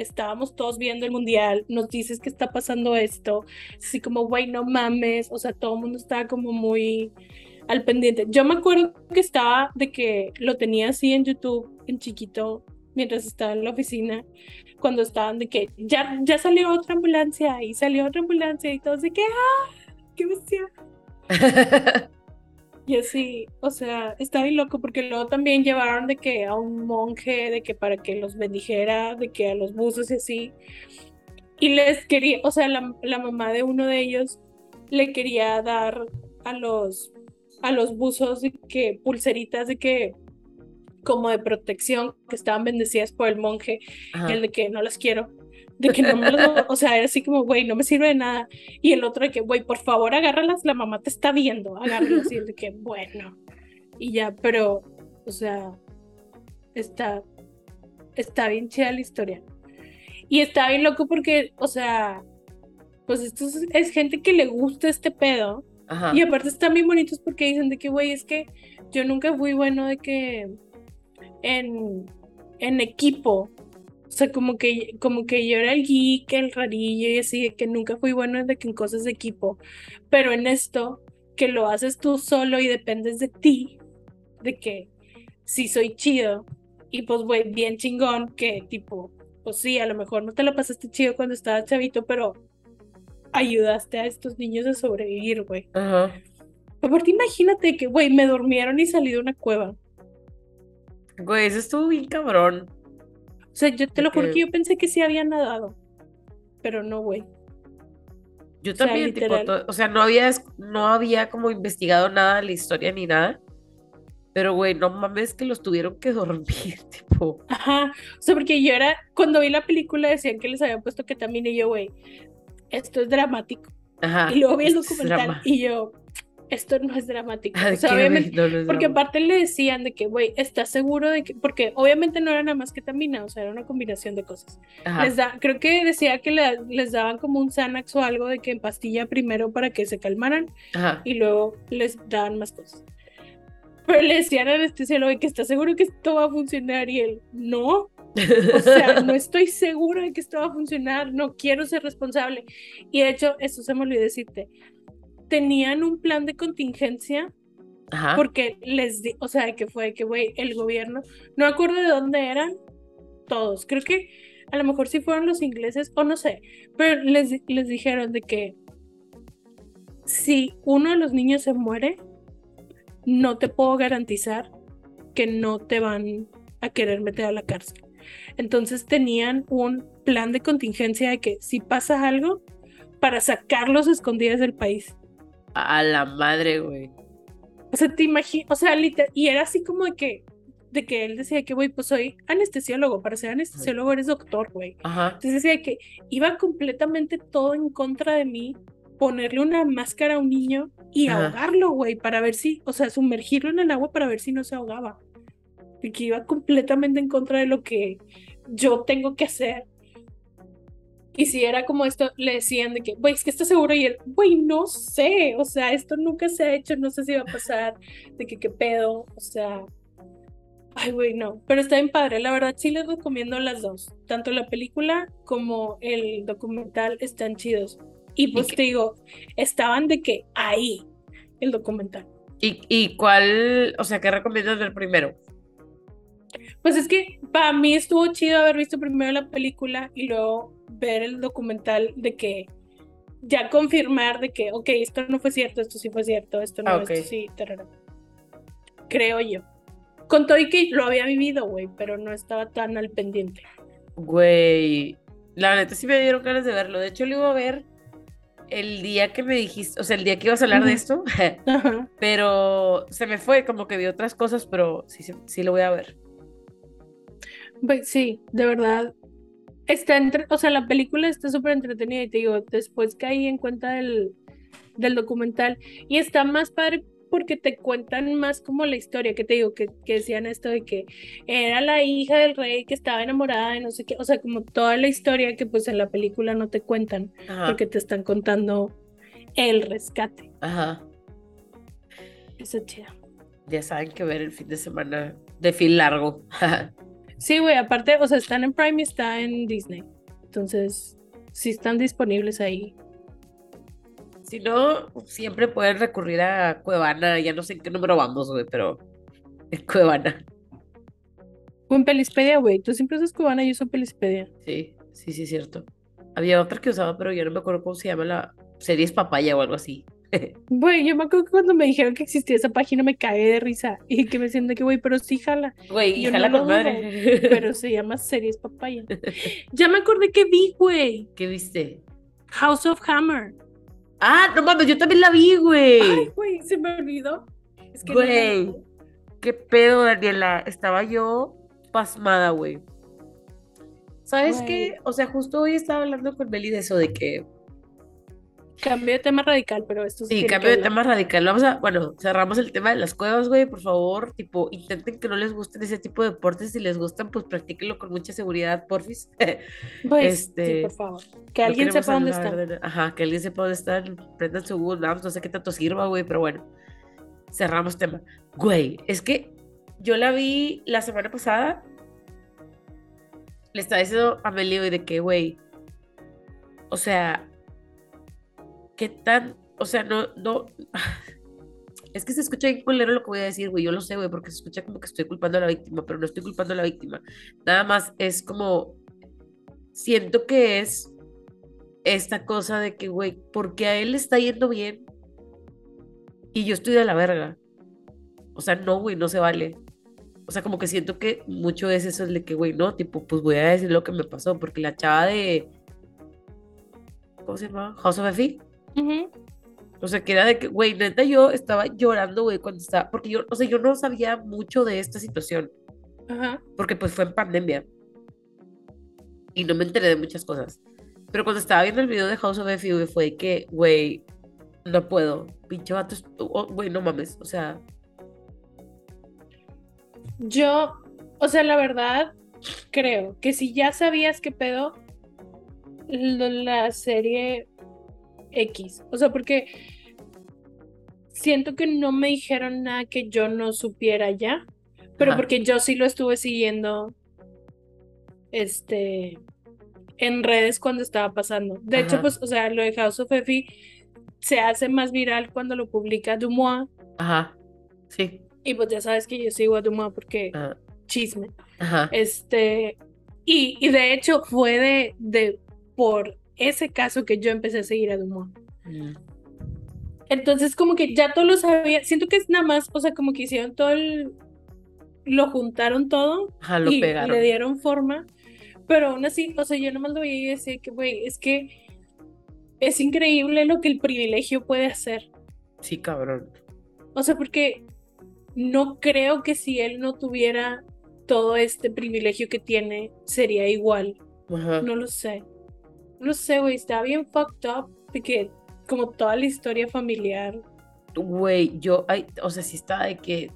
estábamos todos viendo el mundial, nos dices que está pasando esto, así como, güey, no mames, o sea, todo el mundo estaba como muy al pendiente. Yo me acuerdo que estaba de que lo tenía así en YouTube, en chiquito, mientras estaba en la oficina, cuando estaban de que ya, ya salió otra ambulancia y salió otra ambulancia y todos de que, ¡ah! ¡Qué bestia! Y así, o sea, está bien loco porque luego también llevaron de que a un monje, de que para que los bendijera, de que a los buzos y así. Y les quería, o sea, la, la mamá de uno de ellos le quería dar a los, a los buzos de que pulseritas de que como de protección que estaban bendecidas por el monje Ajá. el de que no las quiero. De que no me voy- o sea, era así como, güey, no me sirve de nada. Y el otro de que, güey, por favor, agárralas, la mamá te está viendo, agárralas. Y el de que, bueno. Y ya, pero, o sea, está, está bien chida la historia. Y está bien loco porque, o sea, pues esto es, es gente que le gusta este pedo. Ajá. Y aparte están bien bonitos porque dicen de que, güey, es que yo nunca fui bueno de que en, en equipo. O sea, como que, como que yo era el geek, el rarillo y así, que nunca fui bueno de que en cosas de equipo. Pero en esto, que lo haces tú solo y dependes de ti, de que sí soy chido. Y pues, güey, bien chingón, que tipo, pues sí, a lo mejor no te lo pasaste chido cuando estabas chavito, pero ayudaste a estos niños a sobrevivir, güey. Ajá. Aparte, imagínate que, güey, me durmieron y salí de una cueva. Güey, eso estuvo bien cabrón. O sea, yo te lo juro que yo pensé que sí había nadado. Pero no, güey. Yo O sea, también, tipo, literal. to- o sea, no había, no había como investigado nada de la historia ni nada. Pero, güey, no mames que los tuvieron que dormir, tipo. Ajá. O sea, porque yo era, cuando vi la película decían que les habían puesto ketamina y yo, güey, esto es dramático. Ajá. Y luego vi el documental y yo, esto no es dramático. Ah, O sea, obviamente, güey, no, porque aparte le decían de que, güey, ¿estás seguro de que? Porque obviamente no era nada más ketamina, o sea, era una combinación de cosas. Ajá. Les da, creo que decía que le- les daban como un Xanax o algo de que en pastilla primero para que se calmaran Ajá. y luego les daban más cosas. Pero le decían al anestesiólogo que está seguro que esto va a funcionar y él, no, o sea, no estoy seguro de que esto va a funcionar, no quiero ser responsable. Y de hecho, eso se me olvidó decirte, tenían un plan de contingencia Ajá. porque les di, o sea, que fue que, güey, el gobierno, no acuerdo de dónde eran todos, creo que a lo mejor sí fueron los ingleses o no sé, pero les, les dijeron de que si uno de los niños se muere, no te puedo garantizar que no te van a querer meter a la cárcel. Entonces tenían un plan de contingencia de que si pasa algo, para sacarlos escondidas del país. A la madre, güey. O sea, te imaginas, o sea, liter- y era así como de que, de que él decía que, güey, pues soy anestesiólogo, para ser anestesiólogo eres doctor, güey. Entonces decía que iba completamente todo en contra de mí ponerle una máscara a un niño y Ajá. ahogarlo, güey, para ver si, o sea, sumergirlo en el agua para ver si no se ahogaba. Y que iba completamente en contra de lo que yo tengo que hacer. Y si era como esto, le decían de que, güey, es que estás seguro. Y él, güey, no sé. O sea, esto nunca se ha hecho, no sé si va a pasar. De que, qué pedo. O sea, ay, güey, no. Pero está bien padre. La verdad, sí les recomiendo las dos. Tanto la película como el documental están chidos. Y pues te digo, estaban de que ahí, el documental. ¿Y, y cuál, o sea, qué recomiendas ver primero? Pues es que para mí estuvo chido haber visto primero la película y luego ver el documental de que ya confirmar de que, ok, esto no fue cierto, esto sí fue cierto, esto no, Ah, esto sí, tarara. Creo yo. Con todo y que lo había vivido, güey, pero no estaba tan al pendiente. Güey, la neta sí me dieron ganas de verlo. De hecho, lo iba a ver el día que me dijiste, o sea, el día que ibas a hablar de esto, Ajá. pero se me fue, como que vi otras cosas, pero sí, sí, sí lo voy a ver. Pues sí, de verdad. Está entre, o sea, la película está súper entretenida y te digo, después caí en cuenta del, del documental y está más padre porque te cuentan más como la historia, que te digo, que, que decían esto de que era la hija del rey que estaba enamorada de no sé qué, o sea, como toda la historia que pues en la película no te cuentan Ajá, porque te están contando el rescate. ajá. Eso es chido. Ya saben que ver el fin de semana de fin largo. Sí, güey, aparte, o sea, están en Prime y está en Disney. Entonces, sí están disponibles ahí. Si no, siempre pueden recurrir a Cuevana, ya no sé en qué número vamos, güey, pero es Cuevana. O en Pelispedia, güey. Tú siempre usas cubana, yo uso Pelispedia. Sí, sí, sí, cierto. Había otra que usaba, pero yo no me acuerdo cómo se llama la serie es Papaya o algo así. Güey, yo me acuerdo que cuando me dijeron que existía esa página me cagué de risa. Y que me de que, güey, pero sí jala. Güey, jala no con dudo, madre. Pero se llama Series Papaya. Ya me acordé que vi, güey. ¿Qué viste? House of Hammer. Ah, no mames, yo también la vi, güey. Ay, güey, se me olvidó. Es que Güey, qué pedo, Daniela. Estaba yo pasmada, güey. ¿Sabes Güey. qué? O sea, justo hoy estaba hablando con Meli de eso, de que Cambio de tema radical, pero esto Sí, que cambio de tema radical. Vamos a, bueno, cerramos el tema de las cuevas, güey. Por favor, tipo, intenten que no les gusten ese tipo de deportes. Si les gustan, pues practíquenlo con mucha seguridad, porfis. Pues, sí, este, por favor. Que No alguien sepa dónde hablar está. de na- Ajá, que alguien sepa dónde están. Prendan su Google Maps, no sé qué tanto sirva, güey, pero bueno. Cerramos tema. Güey, es que yo la vi la semana pasada. Le estaba diciendo a Meli, de que, güey, o sea, qué tan, o sea, no, no, es que se escucha bien culero lo que voy a decir, güey, yo lo sé, güey, porque se escucha como que estoy culpando a la víctima, pero no estoy culpando a la víctima. Nada más es como, siento que es esta cosa de que, güey, porque a él le está yendo bien y yo estoy de la verga. O sea, no, güey, no se vale. O sea, como que siento que mucho es eso de que, güey, no, tipo, pues voy a decir lo que me pasó, porque la chava de, ¿cómo se llama? House of Effie. O sea, que era de que, güey, neta, yo estaba llorando, güey, cuando estaba, porque yo, o sea, yo no sabía mucho de esta situación, Ajá. porque pues fue en pandemia. Y no me enteré de muchas cosas. Pero cuando estaba viendo el video de House of Effie, güey, fue de que, güey, no puedo. Pinche vato, oh, güey, no mames. O sea, Yo, o sea, la verdad, creo que si ya sabías qué pedo, la serie X. O sea, porque siento que no me dijeron nada que yo no supiera ya, pero Ajá. porque yo sí lo estuve siguiendo, este, en redes cuando estaba pasando. De hecho, pues, o sea, lo de House of Effie se hace más viral cuando lo publica Dumois, ajá, sí, y pues ya sabes que yo sigo a Dumois porque ajá, chisme. ajá, Este, y, y de hecho fue de, de por ese caso que yo empecé a seguir a Dumont. mm, Entonces, como que ya todo lo sabía. Siento que es nada más, o sea, como que hicieron todo el. Lo juntaron todo ajá, lo y pegaron. le dieron forma. Pero aún así, o sea, yo nomás lo veía y decía que, güey, es que es increíble lo que el privilegio puede hacer. Sí, cabrón. O sea, porque no creo que si él no tuviera todo este privilegio que tiene, sería igual. Ajá. No lo sé. No sé, güey. Está bien fucked up. Porque como toda la historia familiar. Güey, yo, ay, o sea, sí está de que.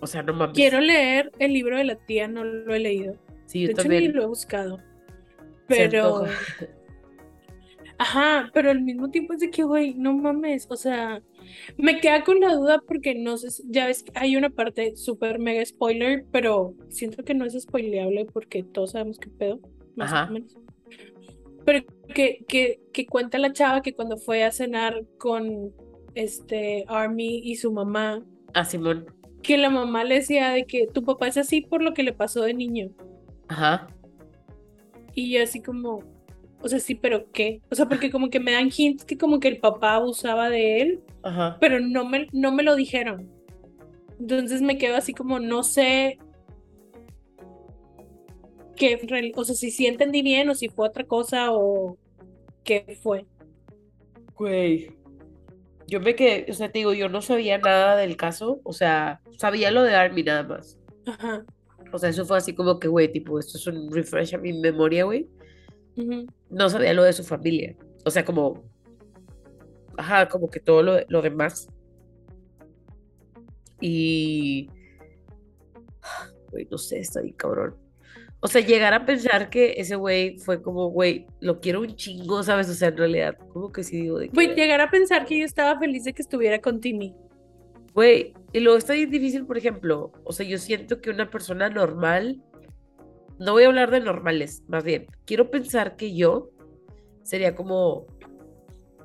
O sea, no mames. Quiero leer el libro de la tía, no lo he leído. Sí, yo de hecho, también. ni lo he buscado. Pero. Ajá, pero al mismo tiempo es de que, güey, no mames, o sea, me queda con la duda porque no sé, ya ves, hay una parte súper mega spoiler, pero siento que no es spoileable porque todos sabemos qué pedo, más Ajá. o menos. Pero que, que, que cuenta la chava que cuando fue a cenar con este Army y su mamá, Ah, Simón. que la mamá le decía de que tu papá es así por lo que le pasó de niño. Ajá. Y yo así como, o sea, sí, pero ¿qué? O sea, porque como que me dan hints que como que el papá abusaba de él, Ajá. pero no me, no me lo dijeron. Entonces me quedo así como, no sé real- o sea, si sí entendí bien o si fue otra cosa o qué fue. Güey. Yo me quedé, o sea, te digo, yo no sabía nada del caso, o sea, sabía lo de Army nada más. Ajá. O sea, eso fue así como que, güey, tipo, esto es un refresh a mi memoria, güey. ujú. No sabía lo de su familia. O sea, como, ajá, como que todo lo, lo demás. Y, güey, no sé, está bien cabrón. O sea, llegar a pensar que ese güey fue como, güey, lo quiero un chingo, ¿sabes? O sea, en realidad, como que sí digo de Güey, que, llegar a pensar que yo estaba feliz de que estuviera con Timmy. güey, y luego está bien difícil, por ejemplo, o sea, yo siento que una persona normal, no voy a hablar de normales, más bien, quiero pensar que yo sería como,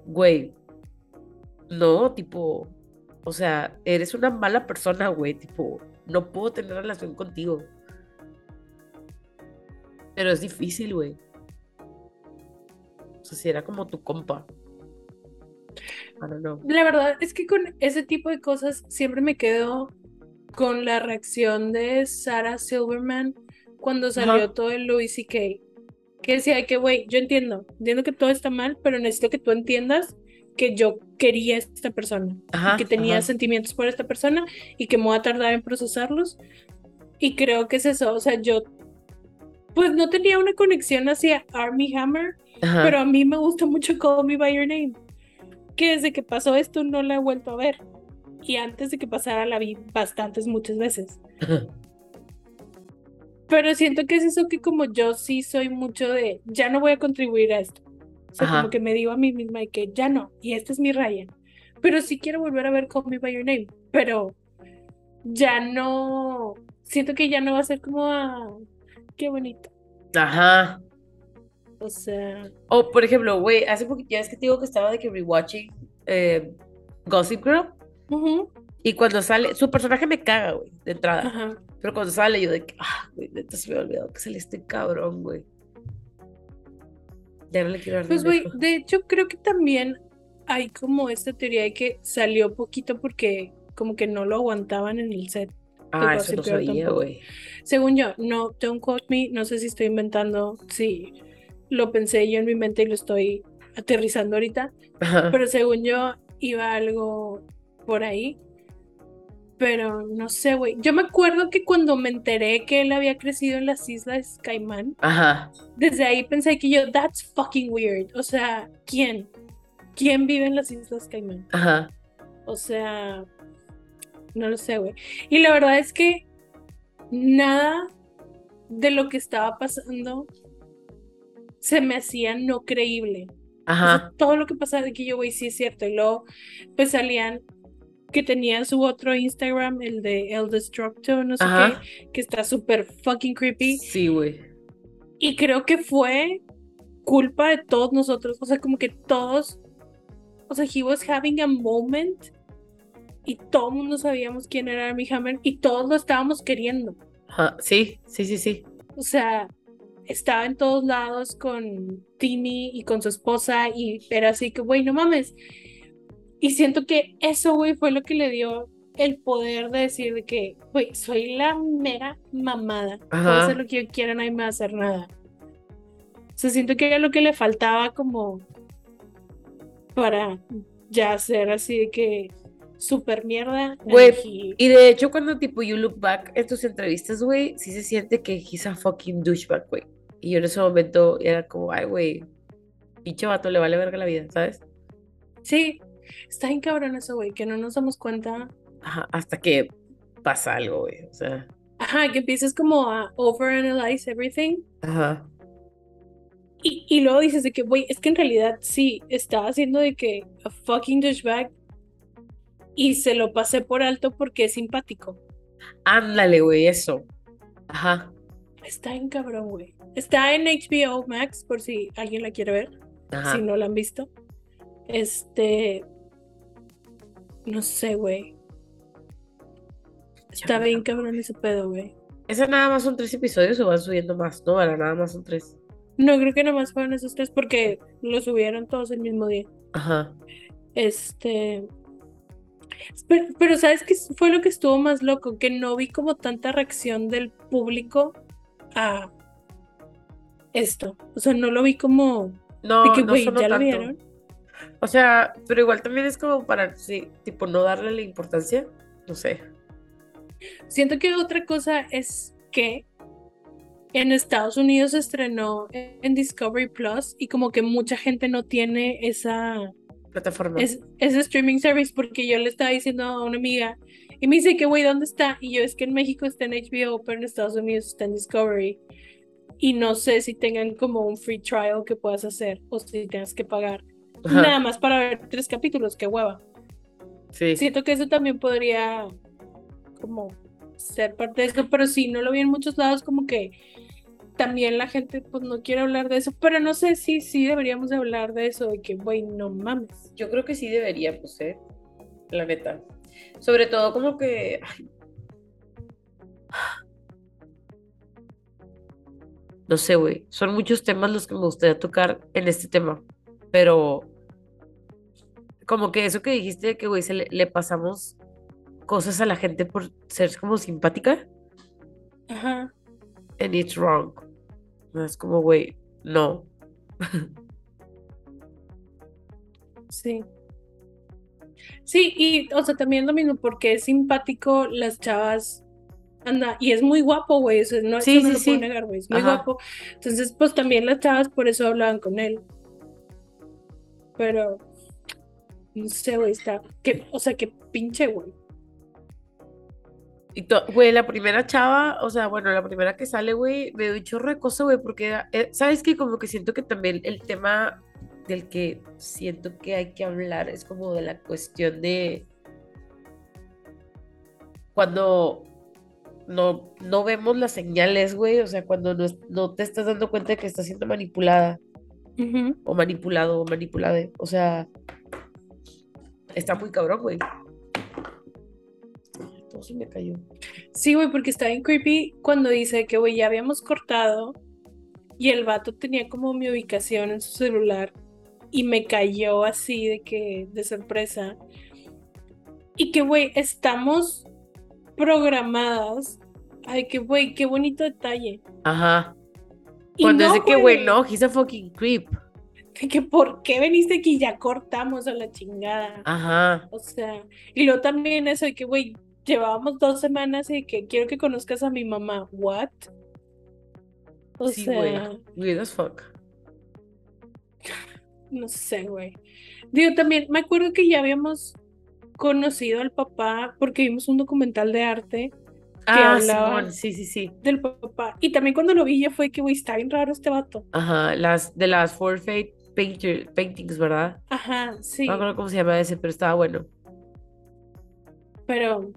güey, no, tipo, o sea, eres una mala persona, güey, tipo, no puedo tener relación contigo. Pero es difícil, güey. O sea, si era como tu compa. I don't know. La verdad es que con ese tipo de cosas siempre me quedo con la reacción de Sarah Silverman cuando salió todo el Louis C.K. Que decía de que, güey, yo entiendo, entiendo que todo está mal, pero necesito que tú entiendas que yo quería a esta persona, Ajá, y que tenía ajá. sentimientos por esta persona y que me voy a tardar en procesarlos. Y creo que es eso, o sea, yo pues no tenía una conexión hacia Army Hammer, Ajá. pero a mí me gusta mucho Call Me By Your Name. Que desde que pasó esto no la he vuelto a ver. Y antes de que pasara la vi bastantes, muchas veces. Pero siento que es eso que como yo sí soy mucho de, ya no voy a contribuir a esto. O sea, Ajá. como que me digo a mí misma de que ya no, y esta es mi raya. Pero sí quiero volver a ver Call Me By Your Name. Pero ya no, siento que ya no va a ser como, ah, qué bonito. Ajá. O sea, O, por ejemplo, güey, hace poquito, ya es que te digo que estaba de que rewatching eh, Gossip Girl. ujú, Y cuando sale, su personaje me caga, güey, de entrada. ajá. Pero cuando sale, yo de que, ah, güey, neta se me ha olvidado que sale este cabrón, güey. Ya no le quiero dar Pues, güey, de hecho creo que también hay como esta teoría de que salió poquito porque como que no lo aguantaban en el set. Ah, eso no sabía, güey. Según yo, no, don't quote me, no sé si estoy inventando, sí, lo pensé yo en mi mente y lo estoy aterrizando ahorita, Ajá. pero según yo iba algo por ahí. Pero no sé, güey. Yo me acuerdo que cuando me enteré que él había crecido en las Islas Caimán, Ajá. desde ahí pensé que yo, that's fucking weird. O sea, ¿quién? ¿Quién vive en las Islas Caimán? Ajá. O sea, no lo sé, güey. Y la verdad es que nada de lo que estaba pasando se me hacía no creíble. O sea, Ajá. todo lo que pasaba de que yo, güey, sí es cierto. Y luego, pues salían que tenían su otro Instagram, el de El Destructo, no sé Ajá. qué, que está súper fucking creepy. Sí, güey. Y creo que fue culpa de todos nosotros. O sea, como que todos. O sea, he was having a moment. Y todo el mundo sabíamos quién era Armie Hammer. Y todos lo estábamos queriendo. Ajá. Sí, sí, sí, sí. O sea, estaba en todos lados con Timmy y con su esposa. Y era así que, güey, no mames. Y siento que eso, güey, fue lo que le dio el poder de decir de que, güey, soy la mera mamada. Puedo Ajá. hacer lo que yo quiera, nadie me va a hacer nada. O sea, siento que era lo que le faltaba como para ya ser así de que super mierda. Güey, Y de hecho, cuando tipo you look back en tus entrevistas, güey, sí se siente que he's a fucking douchebag, güey. Y yo en ese momento era como, ay, güey, pinche vato le vale verga la vida, ¿sabes? Sí, está bien cabrón eso, güey, que no nos damos cuenta. Ajá, hasta que pasa algo, güey. O sea, Ajá, que empiezas como a overanalyze everything. ajá. Y, y luego dices de que, güey, es que en realidad sí, estaba haciendo de que a fucking douchebag y se lo pasé por alto porque es simpático. Ándale, güey, eso. Ajá, Está en cabrón, güey. Está en HBO Max, por si alguien la quiere ver, ajá. si no la han visto. Este. No sé, güey. Está bien cabrón ese pedo, güey. ¿Esa nada más son tres episodios o van subiendo más? No, ahora nada más son tres. No, creo que nada más fueron esos tres porque lo subieron todos el mismo día. Ajá. Este. Pero, pero ¿sabes qué fue lo que estuvo más loco? Que no vi como tanta reacción del público a esto. O sea, no lo vi como No, de que, no sonó ¿ya lo tanto. vieron? O sea, pero igual también es como para, sí, tipo, no darle la importancia. No sé. Siento que otra cosa es que en Estados Unidos se estrenó en Discovery Plus y como que mucha gente no tiene esa, Plataforma. es, ese streaming service porque yo le estaba diciendo a una amiga y me dice que, güey, ¿dónde está? Y yo es que en México está en HBO, pero en Estados Unidos está en Discovery. Y no sé si tengan como un free trial que puedas hacer o si tengas que pagar. Ajá, Nada más para ver tres capítulos, qué hueva. Sí. Siento que eso también podría como ser parte de esto, pero sí, no lo vi en muchos lados, como que también la gente pues no quiere hablar de eso, pero no sé si sí deberíamos de hablar de eso, de que, güey, no mames. Yo creo que sí deberíamos, ¿eh? La neta. Sobre todo como que... ay. No sé, güey. Son muchos temas los que me gustaría tocar en este tema. Pero... Como que eso que dijiste de que, güey, se le, le pasamos cosas a la gente por ser como simpática. Ajá. And it's wrong. Es como, güey, no. Sí. Sí, y o sea, también lo mismo, porque es simpático, las chavas anda, y es muy guapo, güey, eso no, Sí, eso no sí, lo sí. puedo negar, güey, es muy Ajá. guapo. Entonces, pues también las chavas por eso hablaban con él. Pero, no sé, güey, está, que, o sea, que pinche, güey. Y to- güey, la primera chava, o sea, bueno, la primera que sale, güey, me dio un chorro de cosas, güey, porque, eh, ¿sabes qué? Como que siento que también el tema del que siento que hay que hablar es como de la cuestión de cuando no, no vemos las señales, güey, o sea, cuando no, no te estás dando cuenta de que estás siendo manipulada o manipulado o manipulada, o sea, está muy cabrón, güey. Todo se me cayó. Sí, güey, porque está bien creepy cuando dice que, güey, ya habíamos cortado y el vato tenía como mi ubicación en su celular y me cayó así de que, de sorpresa. Y que, güey, estamos programadas. Ay, que, güey, qué bonito detalle. Ajá. Cuando no, de que, güey, no, he's a fucking creep. de que, ¿por qué veniste aquí? Ya cortamos a la chingada. Ajá. O sea, y luego también eso de que, güey, llevábamos dos semanas y que quiero que conozcas a mi mamá. ¿What? O sí, güey. sea, Weird as fuck. no sé, güey. Digo, también me acuerdo que ya habíamos conocido al papá porque vimos un documental de arte Ah, hablaba- sí, sí, sí. del papá. Y también cuando lo vi ya fue que, güey, está bien raro este vato. Ajá, las de las Forfeit painter, paintings, ¿verdad? Ajá, sí. No me acuerdo cómo se llama ese, pero estaba bueno. Pero,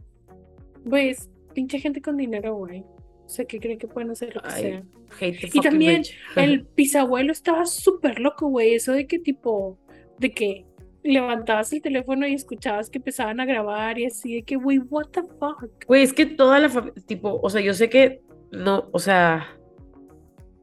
güey, es pinche gente con dinero, güey. O sea, que creen que pueden hacer lo que Ay, sea. Hate Y también rich. El bisabuelo estaba súper loco, güey. Eso de que tipo, de que levantabas el teléfono y escuchabas que empezaban a grabar y así, de que, güey, what the fuck. Güey, es que toda la familia, tipo, o sea, yo sé que no, o sea,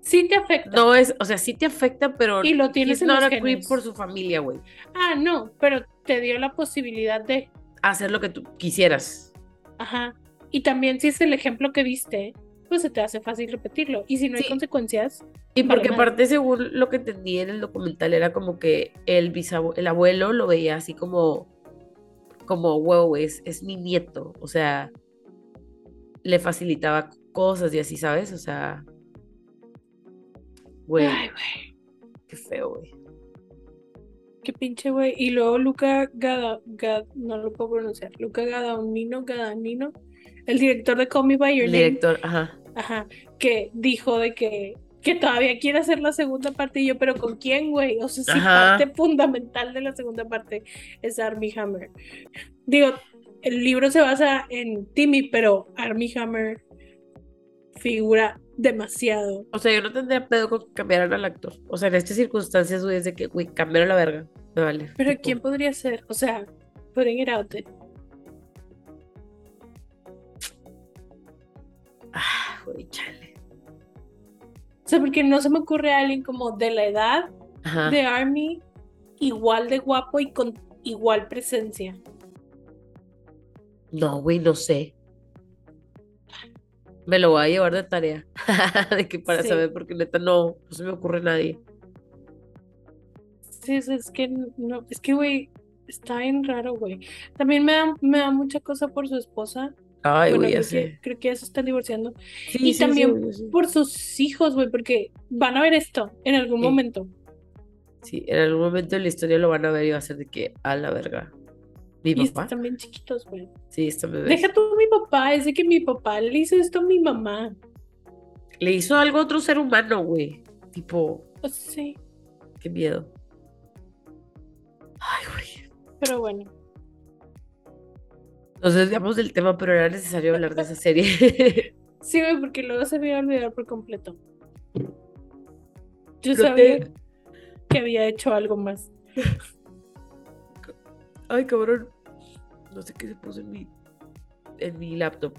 Sí te afecta. no es, o sea, sí te afecta, pero Y lo tienes en los creep por su familia, güey. Ah, no, pero te dio la posibilidad de, Hacer lo que tú quisieras. Ajá. Y también si es el ejemplo que viste, pues se te hace fácil repetirlo. Y si no hay consecuencias, Y porque aparte, según lo que entendí en el documental, era como que el bisabue- el abuelo lo veía así como, como, wow, es, es mi nieto. O sea, le facilitaba cosas y así, ¿sabes? O sea, güey. qué feo, güey. Qué pinche güey. Y luego Luca Gada, Gad- no lo puedo pronunciar. Luca Gadaunino, Gadagnino, el director de Call Me By Your El Name, director, ajá. ajá, que dijo de que, que todavía quiere hacer la segunda parte. Y yo, pero ¿con quién, güey? O sea, sí, Ajá. parte fundamental de la segunda parte es Armie Hammer. Digo, el libro se basa en Timmy, pero Armie Hammer figura demasiado. O sea, yo no tendría pedo con que cambiaran al actor. O sea, en estas circunstancias, güey, es de que, güey, cambiaron la verga. Me vale. Pero Tipo, ¿quién podría ser? O sea, putting it out there. Ah, güey, chale. O sea, porque no se me ocurre alguien como de la edad Ajá. de Army, igual de guapo y con igual presencia. No, güey, no sé. Me lo voy a llevar de tarea. de que para Sí. saber, porque neta no, no se me ocurre nadie. Sí, es, que no, es que güey, está bien raro, güey. También me da, me da mucha cosa por su esposa. Ay, Bueno, güey, ya creo creo que ya se están divorciando. Sí, y sí, también sí. Por sus hijos, güey, porque van a ver esto en algún momento. Sí, en algún momento de la historia lo van a ver y va a ser de que a la verga. Mi Y papá. están bien chiquitos, güey. Sí, está bebé. Deja tú mi papá, es de que mi papá le hizo esto a mi mamá. Le hizo algo a otro ser humano, güey. Tipo, sea, sí, qué miedo. Ay, güey. pero bueno. Nos desviamos del tema, pero era necesario hablar de esa serie. Sí, güey, porque luego se me iba a olvidar por completo. Yo Pero sabía te- que había hecho algo más. Ay, cabrón. No sé qué se puso en mi, en mi laptop.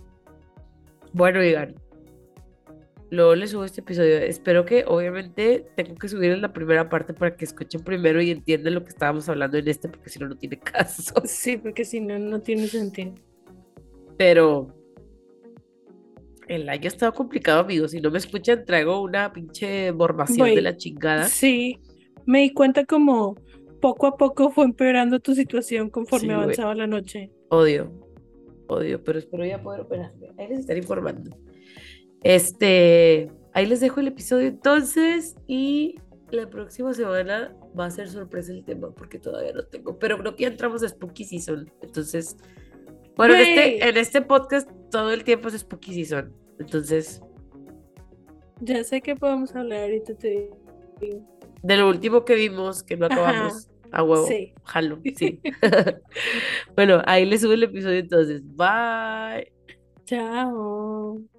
Bueno, digan. Luego les subo este episodio. Espero que, obviamente, tengo que subir en la primera parte para que escuchen primero y entiendan lo que estábamos hablando en este, porque si no, no tiene caso. Sí, porque si no, no tiene sentido. Pero el año ha estado complicado, amigos. Si no me escuchan, traigo una pinche mormación de la chingada. Sí, me di cuenta como poco a poco fue empeorando tu situación conforme Sí, avanzaba la noche. Odio, odio, pero espero ya poder operarme. Ahí les estaré informando. Este, ahí les dejo el episodio entonces y la próxima semana va a ser sorpresa el tema porque todavía no tengo, pero creo que ya entramos a Spooky Season. Entonces, bueno, en este, en este podcast todo el tiempo es Spooky Season. Entonces, Ya sé que podemos hablar ahorita, te digo. De lo último que vimos, que no Ajá. acabamos a huevo, Sí. jalo, sí. bueno, ahí les subo el episodio entonces. Bye. Chao.